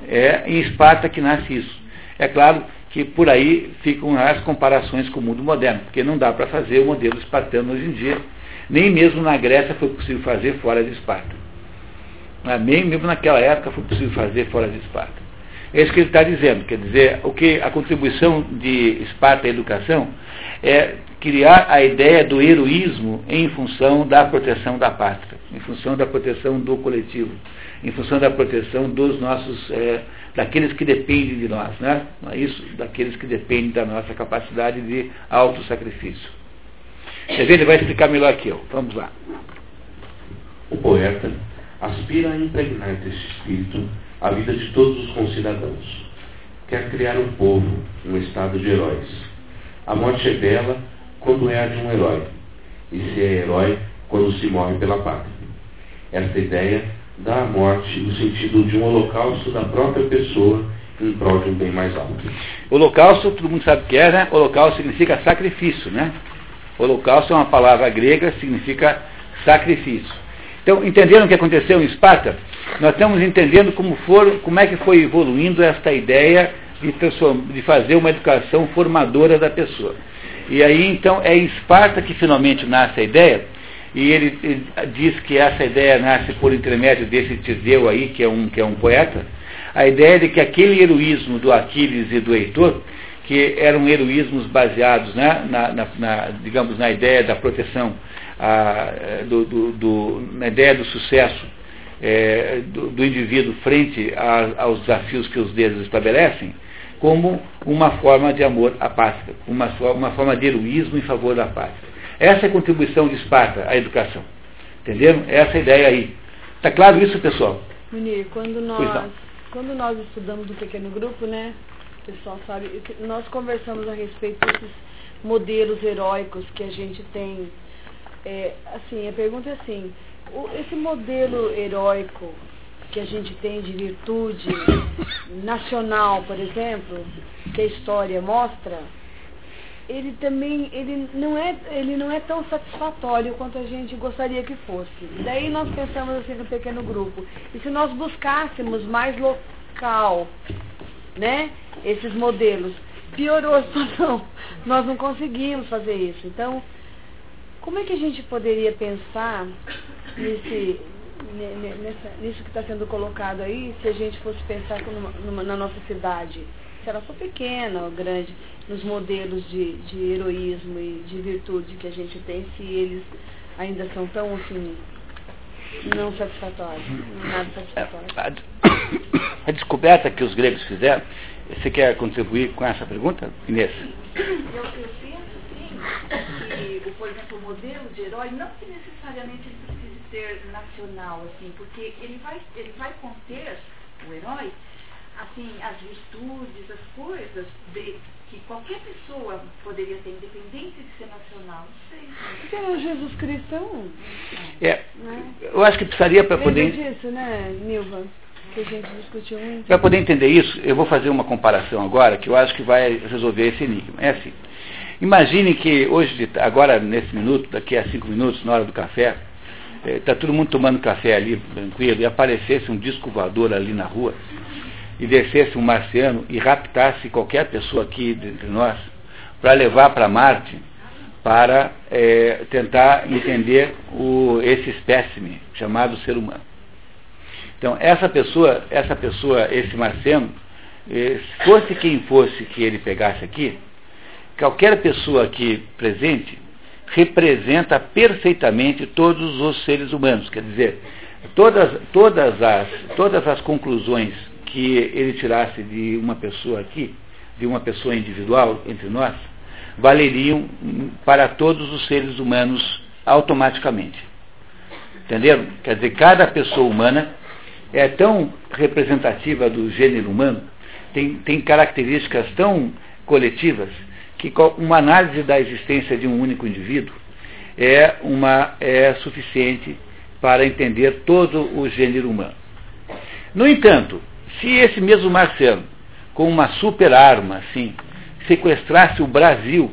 É em Esparta que nasce isso. É claro que por aí ficam as comparações com o mundo moderno, porque não dá para fazer o modelo espartano hoje em dia. Nem mesmo na Grécia foi possível fazer fora de Esparta. Nem mesmo naquela época foi possível fazer fora de Esparta. É isso que ele está dizendo. Quer dizer, o que a contribuição de Esparta à educação é criar a ideia do heroísmo em função da proteção da pátria, em função da proteção do coletivo, em função da proteção dos nossos, é, daqueles que dependem de nós, né? É isso, daqueles que dependem da nossa capacidade de autossacrifício. Quer? Ele vai explicar melhor que eu. Vamos lá. O poeta aspira a impregnar desse espírito a vida de todos os concidadãos. Quer criar um povo, um estado de heróis. A morte é bela quando é a de um herói, e se é herói quando se morre pela pátria. Esta ideia à morte o sentido de um holocausto da própria pessoa em prol de um bem mais alto. Holocausto, todo mundo sabe o que é, né? Holocausto significa sacrifício, né? Holocausto é uma palavra grega, significa sacrifício. Então, entenderam o que aconteceu em Esparta? Nós estamos entendendo como, for, como é que foi evoluindo esta ideia de, de fazer uma educação formadora da pessoa. E aí, então, é em Esparta que finalmente nasce a ideia, e ele, ele, diz que essa ideia nasce por intermédio desse Tiseu aí, que é, um, que é um poeta, a ideia de que aquele heroísmo do Aquiles e do Heitor, que eram heroísmos baseados né, na, na, na, digamos, na ideia da proteção a, do, do, do, na ideia do sucesso é, do, do, indivíduo frente a, aos desafios que os deuses estabelecem, como uma forma de amor à pátria, uma, uma forma de heroísmo em favor da pátria. Essa é a contribuição de Esparta à educação. Entenderam? Essa é a ideia aí. Está claro isso, pessoal? Munir, quando nós, quando nós estudamos no pequeno grupo, né, o pessoal sabe, nós conversamos a respeito desses modelos heróicos que a gente tem é, assim, a pergunta é assim, o, esse modelo heróico que a gente tem de virtude nacional, por exemplo, que a história mostra, ele também ele não é ele não é tão satisfatório quanto a gente gostaria que fosse. Daí nós pensamos assim no pequeno grupo. E se nós buscássemos mais local, né, esses modelos, piorou a [LAUGHS] situação. Nós não conseguimos fazer isso. Então, como é que a gente poderia pensar nesse, nessa, nisso que está sendo colocado aí, se a gente fosse pensar numa, numa, na nossa cidade? Se ela for pequena ou grande, nos modelos de, de heroísmo e de virtude que a gente tem, se eles ainda são tão assim não satisfatórios, nada satisfatório. A, [COUGHS] a descoberta que os gregos fizeram, você quer contribuir com essa pergunta, Inês? Eu, eu penso, sim, que, por exemplo, o modelo de herói, não que necessariamente ele precise ser nacional, assim, porque ele vai, ele vai conter, o herói, assim, as virtudes, as coisas de, que qualquer pessoa poderia ter, independente de ser nacional. Não sei. Porque o Jesus Cristo é um. É, né? Eu acho que precisaria para poder. disso, né, Nilva? Que a gente discutiu muito. Para poder entender isso, eu vou fazer uma comparação agora que eu acho que vai resolver esse enigma. É assim. Imagine que hoje, agora nesse minuto, daqui a cinco minutos, na hora do café, está eh, todo mundo tomando café ali, tranquilo, e aparecesse um disco voador ali na rua e descesse um marciano e raptasse qualquer pessoa aqui entre nós para levar para Marte para é, tentar entender o, esse espécime chamado ser humano. Então, essa pessoa, essa pessoa, esse marciano, eh, fosse quem fosse que ele pegasse aqui, qualquer pessoa aqui presente representa perfeitamente todos os seres humanos. Quer dizer, todas, todas, as, todas as conclusões que ele tirasse de uma pessoa aqui, de uma pessoa individual entre nós, valeriam para todos os seres humanos automaticamente. Entenderam? Quer dizer, cada pessoa humana é tão representativa do gênero humano, tem, tem características tão coletivas, que uma análise da existência de um único indivíduo é, uma, é suficiente para entender todo o gênero humano. No entanto, se esse mesmo Marcelo, com uma super arma, assim, sequestrasse o Brasil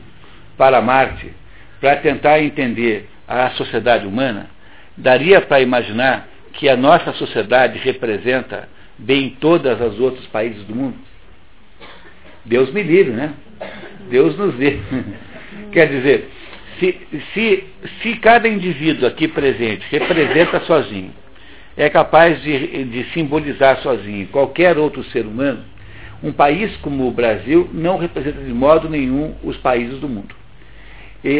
para Marte, para tentar entender a sociedade humana, daria para imaginar que a nossa sociedade representa bem todos os outros países do mundo? Deus me livre, né? Deus nos dê. [LAUGHS] Quer dizer, se, se, se cada indivíduo aqui presente representa sozinho é capaz de, de simbolizar sozinho qualquer outro ser humano, um país como o Brasil não representa de modo nenhum os países do mundo.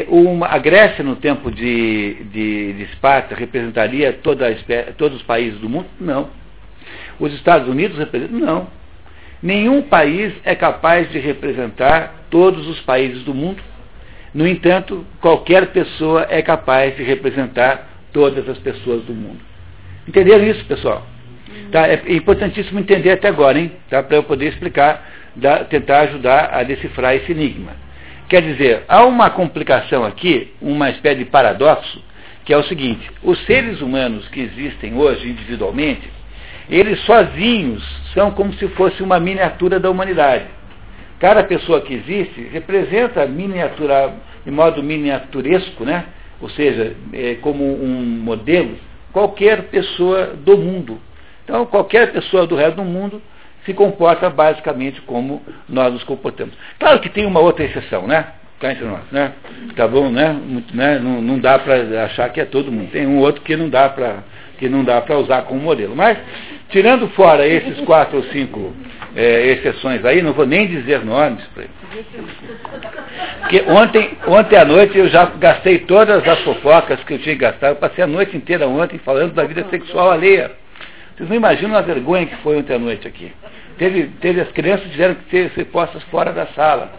Uma, a Grécia, no tempo de, de, de Esparta, representaria toda todos os países do mundo? Não. Os Estados Unidos representam? Não. Nenhum país é capaz de representar todos os países do mundo. No entanto, qualquer pessoa é capaz de representar todas as pessoas do mundo. Entenderam isso, pessoal? Tá? É importantíssimo entender até agora, hein? Tá? Para eu poder explicar, da, tentar ajudar a decifrar esse enigma. Quer dizer, há uma complicação aqui, uma espécie de paradoxo, que é o seguinte: os seres humanos que existem hoje individualmente, eles sozinhos são como se fosse uma miniatura da humanidade. Cada pessoa que existe representa miniatura, de modo miniaturesco, né? ou seja, é, como um modelo qualquer pessoa do mundo. Então, qualquer pessoa do resto do mundo se comporta basicamente como nós nos comportamos. Claro que tem uma outra exceção, né? Cá entre nós, né? Tá bom, né? Muito, né? Não, não dá para achar que é todo mundo. Tem um outro que não dá para que não dá para usar como modelo. Mas, tirando fora esses quatro ou cinco é, exceções aí, não vou nem dizer nomes. Porque ontem, ontem à noite eu já gastei todas as fofocas que eu tinha que gastar. Eu passei a noite inteira ontem falando da vida sexual alheia. Vocês não imaginam a vergonha que foi ontem à noite aqui. Teve, teve as crianças tiveram que ser, ser postas fora da sala,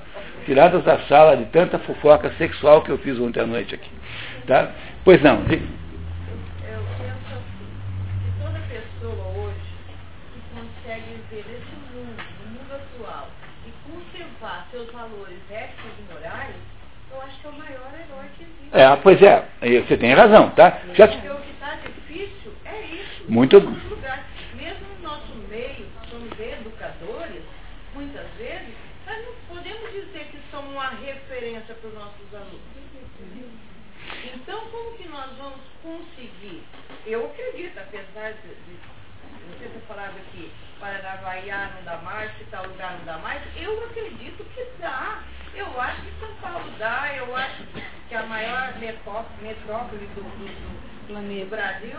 tiradas da sala de tanta fofoca sexual que eu fiz ontem à noite aqui. Tá? Pois não. É, pois é, você tem razão, tá? Já... Porque o que está difícil é isso. Muito. Mesmo no nosso meio, somos educadores, muitas vezes, nós não podemos dizer que somos uma referência para os nossos alunos. Então, como que nós vamos conseguir? Eu acredito, apesar de, de você ter falado aqui, Paranavaí não dá mais, que tal lugar não dá mais, eu acredito que dá. Eu acho que Eu acho que a maior metrópole do, do, do Brasil,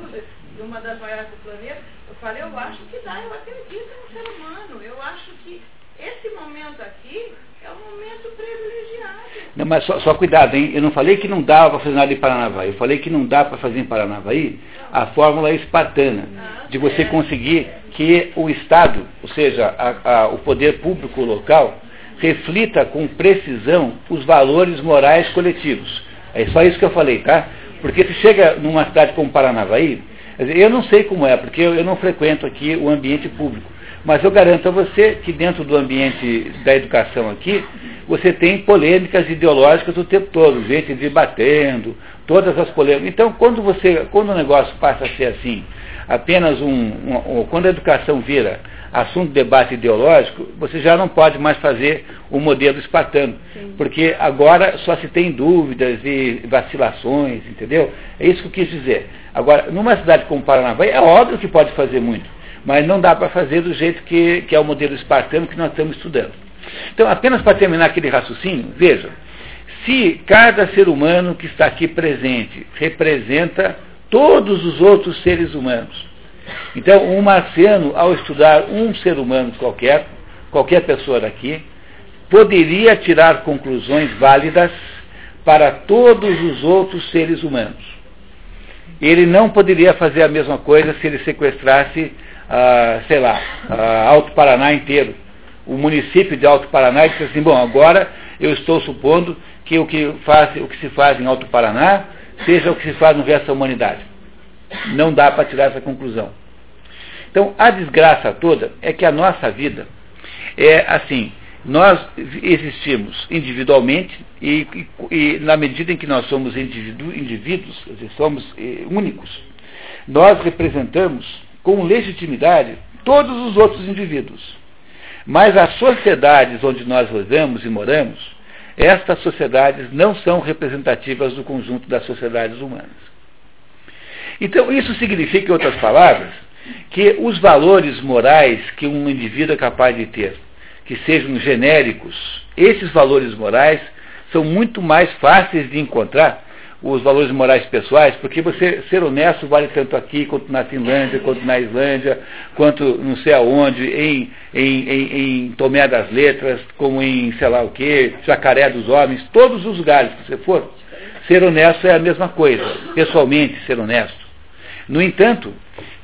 uma das maiores do planeta, eu falei, eu acho que dá, eu acredito no ser humano, eu acho que esse momento aqui é um momento privilegiado. Não, mas só, só, cuidado, hein? Eu não falei que não dava para fazer nada em Paranavaí. Eu falei que não dá para fazer em Paranavaí a fórmula espartana ah, de você é. conseguir que o Estado, ou seja, a, a, o poder público local, reflita com precisão os valores morais coletivos. É só isso que eu falei, tá? Porque se chega numa cidade como Paranavaí, eu não sei como é, porque eu, não frequento aqui o ambiente público. Mas eu garanto a você que dentro do ambiente da educação aqui, você tem polêmicas ideológicas o tempo todo, gente debatendo, todas as polêmicas. Então, quando você, quando o negócio passa a ser assim, apenas um, um, um quando a educação vira assunto de debate ideológico, você já não pode mais fazer o modelo espartano, Sim. porque agora só se tem dúvidas e vacilações, entendeu? É isso que eu quis dizer. Agora, numa cidade como Paranavaí, é óbvio que pode fazer muito, mas não dá para fazer do jeito que, que é o modelo espartano que nós estamos estudando. Então, apenas para terminar aquele raciocínio, veja, se cada ser humano que está aqui presente representa todos os outros seres humanos, então, um marciano, ao estudar um ser humano qualquer, qualquer pessoa daqui, poderia tirar conclusões válidas para todos os outros seres humanos. Ele não poderia fazer a mesma coisa se ele sequestrasse, ah, sei lá, ah, Alto Paraná inteiro. O município de Alto Paraná disse assim, bom, agora eu estou supondo que o que, faz, o que se faz em Alto Paraná seja o que se faz no resto da humanidade. Não dá para tirar essa conclusão. Então, a desgraça toda é que a nossa vida é assim, nós existimos individualmente e, e, e na medida em que nós somos indivíduos, quer dizer, somos eh, únicos, nós representamos com legitimidade todos os outros indivíduos. Mas as sociedades onde nós vivemos e moramos, estas sociedades não são representativas do conjunto das sociedades humanas. Então, isso significa, em outras palavras, que os valores morais que um indivíduo é capaz de ter, que sejam genéricos, esses valores morais são muito mais fáceis de encontrar, os valores morais pessoais, porque você ser honesto vale tanto aqui quanto na Finlândia, quanto na Islândia, quanto não sei aonde, em, em, em, em Tomé das Letras, como em sei lá o que, Jacaré dos Homens, todos os lugares que você for, ser honesto é a mesma coisa, pessoalmente ser honesto. No entanto,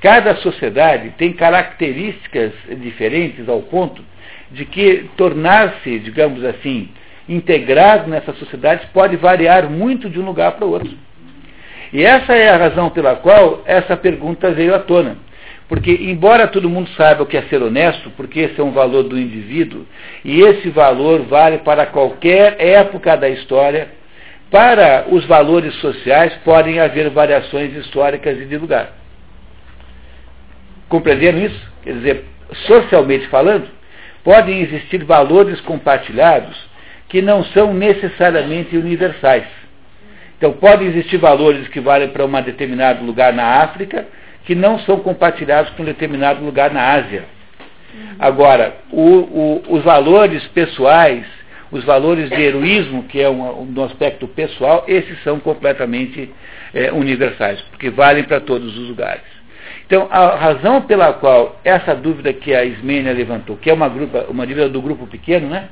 Cada sociedade tem características diferentes ao ponto de que tornar-se, digamos assim, integrado nessa sociedade pode variar muito de um lugar para o outro. E essa é a razão pela qual essa pergunta veio à tona. Porque, embora todo mundo saiba o que é ser honesto, porque esse é um valor do indivíduo, e esse valor vale para qualquer época da história, para os valores sociais podem haver variações históricas e de lugar. Compreenderam isso? Quer dizer, socialmente falando, podem existir valores compartilhados que não são necessariamente universais. Então, podem existir valores que valem para um determinado lugar na África, que não são compartilhados com um determinado lugar na Ásia. Agora, o, o, os valores pessoais, os valores de heroísmo, que é um, um aspecto pessoal, esses são completamente é, universais, porque valem para todos os lugares. Então, a razão pela qual essa dúvida que a Ismênia levantou, que é uma, grupa, uma dúvida do grupo pequeno, né?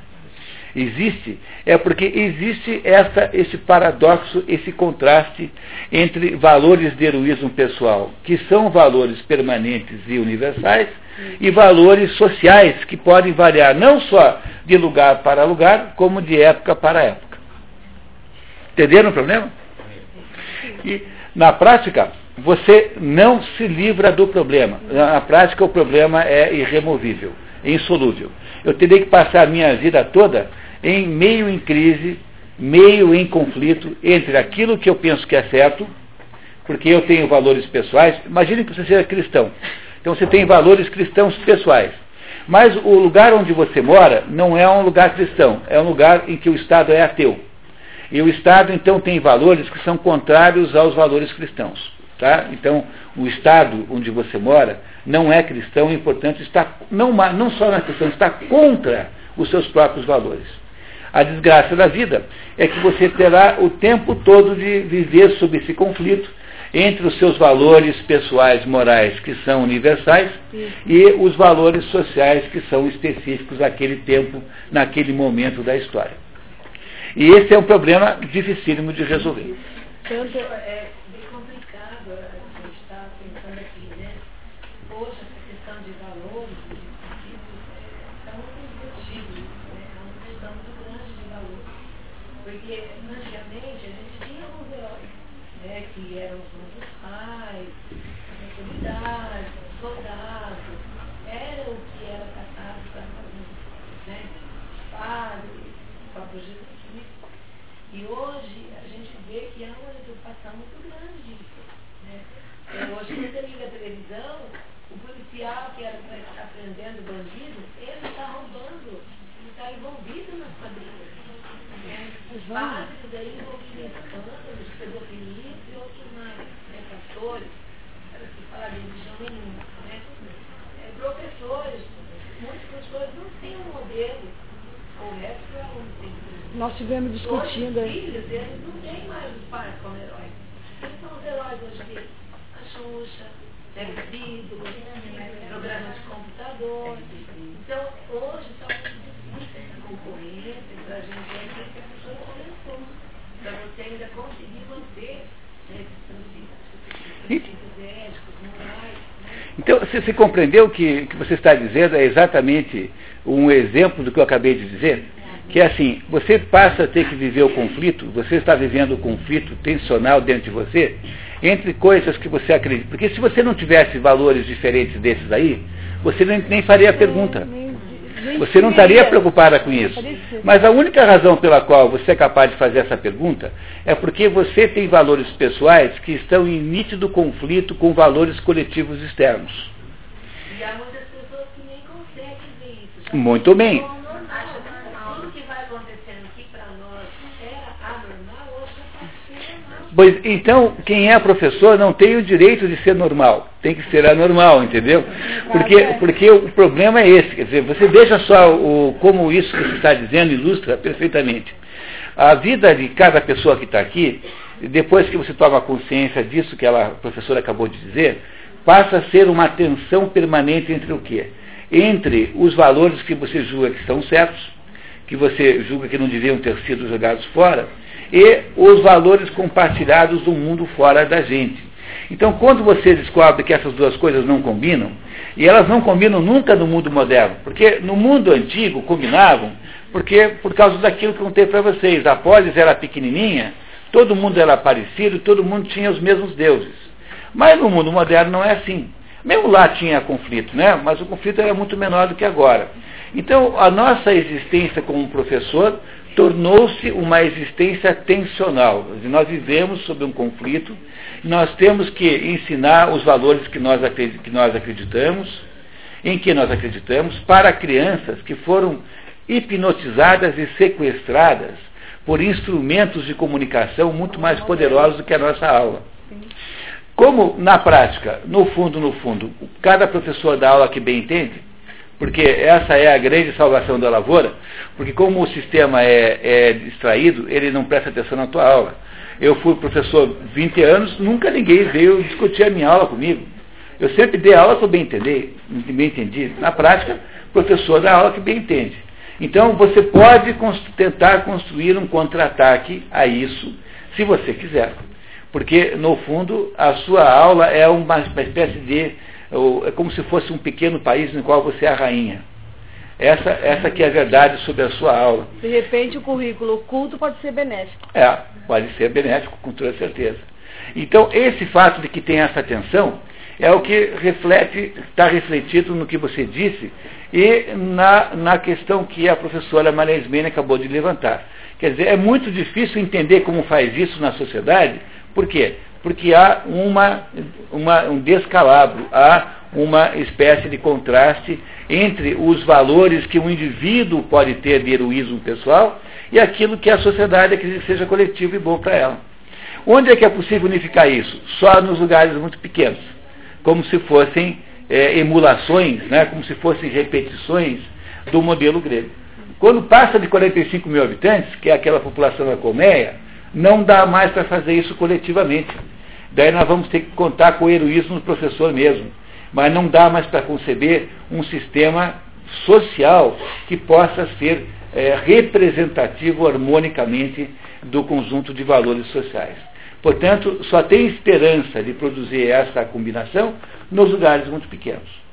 Existe, é porque existe essa, esse paradoxo, esse contraste entre valores de heroísmo pessoal, que são valores permanentes e universais, e valores sociais, que podem variar não só de lugar para lugar, como de época para época. Entenderam o problema? E, na prática, você não se livra do problema. Na prática, o problema é irremovível, insolúvel. Eu terei que passar a minha vida toda em meio em crise, meio em conflito entre aquilo que eu penso que é certo, porque eu tenho valores pessoais. Imagine que você seja cristão. Então você tem valores cristãos pessoais. Mas o lugar onde você mora não é um lugar cristão, é um lugar em que o Estado é ateu. E o Estado, então, tem valores que são contrários aos valores cristãos. Tá? Então, o estado onde você mora não é cristão e, portanto, está não, não só na questão, está contra os seus próprios valores. A desgraça da vida é que você terá o tempo todo de viver sob esse conflito entre os seus valores pessoais, morais, que são universais, Sim. e os valores sociais, que são específicos àquele tempo, naquele momento da história. E esse é um problema dificílimo de resolver. Tanto é bem complicado a gente estar pensando aqui, né? Poxa, essa questão de valores, de princípios, está é, muito discutido, né? É uma questão muito grande de valores. Porque antigamente a gente tinha alguns heróis, né? Que eram os nossos pais, as autoridades, os soldados, era o que era tratado para fazer, né? Padre, o próprio Jesus e hoje a gente vê que há uma preocupação muito grande disso. Né? É, hoje, quando você liga a televisão, o policial que era para estar prendendo bandido, ele está roubando, ele está envolvido nas quadrilhas. Né? Os padres aí envolvidos em escândalos, pedofilia e outros mais, né? para se falar de religião nenhuma. Né? É, professores, muitos professores não têm um modelo correto para nós tivemos discutindo. Os filhos, eles não têm mais os pais como heróis. Quem são os heróis hoje dia? A Xuxa, Bido, programas de computador. Então, hoje está muito difícil essa concorrência para a gente ver que a pessoa começou. Para você ainda conseguir manter né, éticos, morais. Né? Então, você, você compreendeu que o que você está dizendo é exatamente um exemplo do que eu acabei de dizer? que é assim, você passa a ter que viver o conflito, você está vivendo o conflito tensional dentro de você, entre coisas que você acredita. Porque se você não tivesse valores diferentes desses aí, você nem, nem faria a pergunta. Você não estaria preocupada com isso. Mas a única razão pela qual você é capaz de fazer essa pergunta é porque você tem valores pessoais que estão em nítido conflito com valores coletivos externos. E há muitas pessoas que nem conseguem ver isso. Muito bem. Pois, então, quem é professor não tem o direito de ser normal, tem que ser anormal, entendeu? Porque, porque o problema é esse, quer dizer, você veja só o, como isso que você está dizendo ilustra perfeitamente. A vida de cada pessoa que está aqui, depois que você toma consciência disso que a professora acabou de dizer, passa a ser uma tensão permanente entre o quê? Entre os valores que você julga que estão certos, que você julga que não deviam ter sido jogados fora, e os valores compartilhados do mundo fora da gente. Então, quando você descobre que essas duas coisas não combinam, e elas não combinam nunca no mundo moderno, porque no mundo antigo combinavam, porque por causa daquilo que eu contei para vocês, a polis era pequenininha, todo mundo era parecido, todo mundo tinha os mesmos deuses. Mas no mundo moderno não é assim. Mesmo lá tinha conflito, né? mas o conflito era muito menor do que agora. Então, a nossa existência como professor tornou-se uma existência tensional. Nós vivemos sob um conflito, nós temos que ensinar os valores que nós, que nós acreditamos, em que nós acreditamos, para crianças que foram hipnotizadas e sequestradas por instrumentos de comunicação muito mais poderosos do que a nossa aula. Como, na prática, no fundo, no fundo, cada professor da aula que bem entende, porque essa é a grande salvação da lavoura, porque como o sistema é, é distraído, ele não presta atenção na tua aula. Eu fui professor 20 anos, nunca ninguém veio discutir a minha aula comigo. Eu sempre dei aula que eu bem entender, bem entendi. Na prática, professor da aula que bem entende. Então você pode tentar construir um contra-ataque a isso, se você quiser. Porque, no fundo, a sua aula é uma, uma espécie de é como se fosse um pequeno país no qual você é a rainha. Essa, essa que é a verdade sobre a sua aula. De repente o currículo oculto pode ser benéfico. É, pode ser benéfico, com toda certeza. Então, esse fato de que tem essa tensão é o que reflete, está refletido no que você disse e na, na questão que a professora Maria Ismene acabou de levantar. Quer dizer, é muito difícil entender como faz isso na sociedade, por quê? Porque há uma, uma, um descalabro, há uma espécie de contraste entre os valores que um indivíduo pode ter de heroísmo pessoal e aquilo que a sociedade acredita que seja coletivo e bom para ela. Onde é que é possível unificar isso? Só nos lugares muito pequenos, como se fossem é, emulações, né, como se fossem repetições do modelo grego. Quando passa de 45 mil habitantes, que é aquela população da colmeia, não dá mais para fazer isso coletivamente. Daí nós vamos ter que contar com o heroísmo do professor mesmo. Mas não dá mais para conceber um sistema social que possa ser é, representativo harmonicamente do conjunto de valores sociais. Portanto, só tem esperança de produzir essa combinação nos lugares muito pequenos.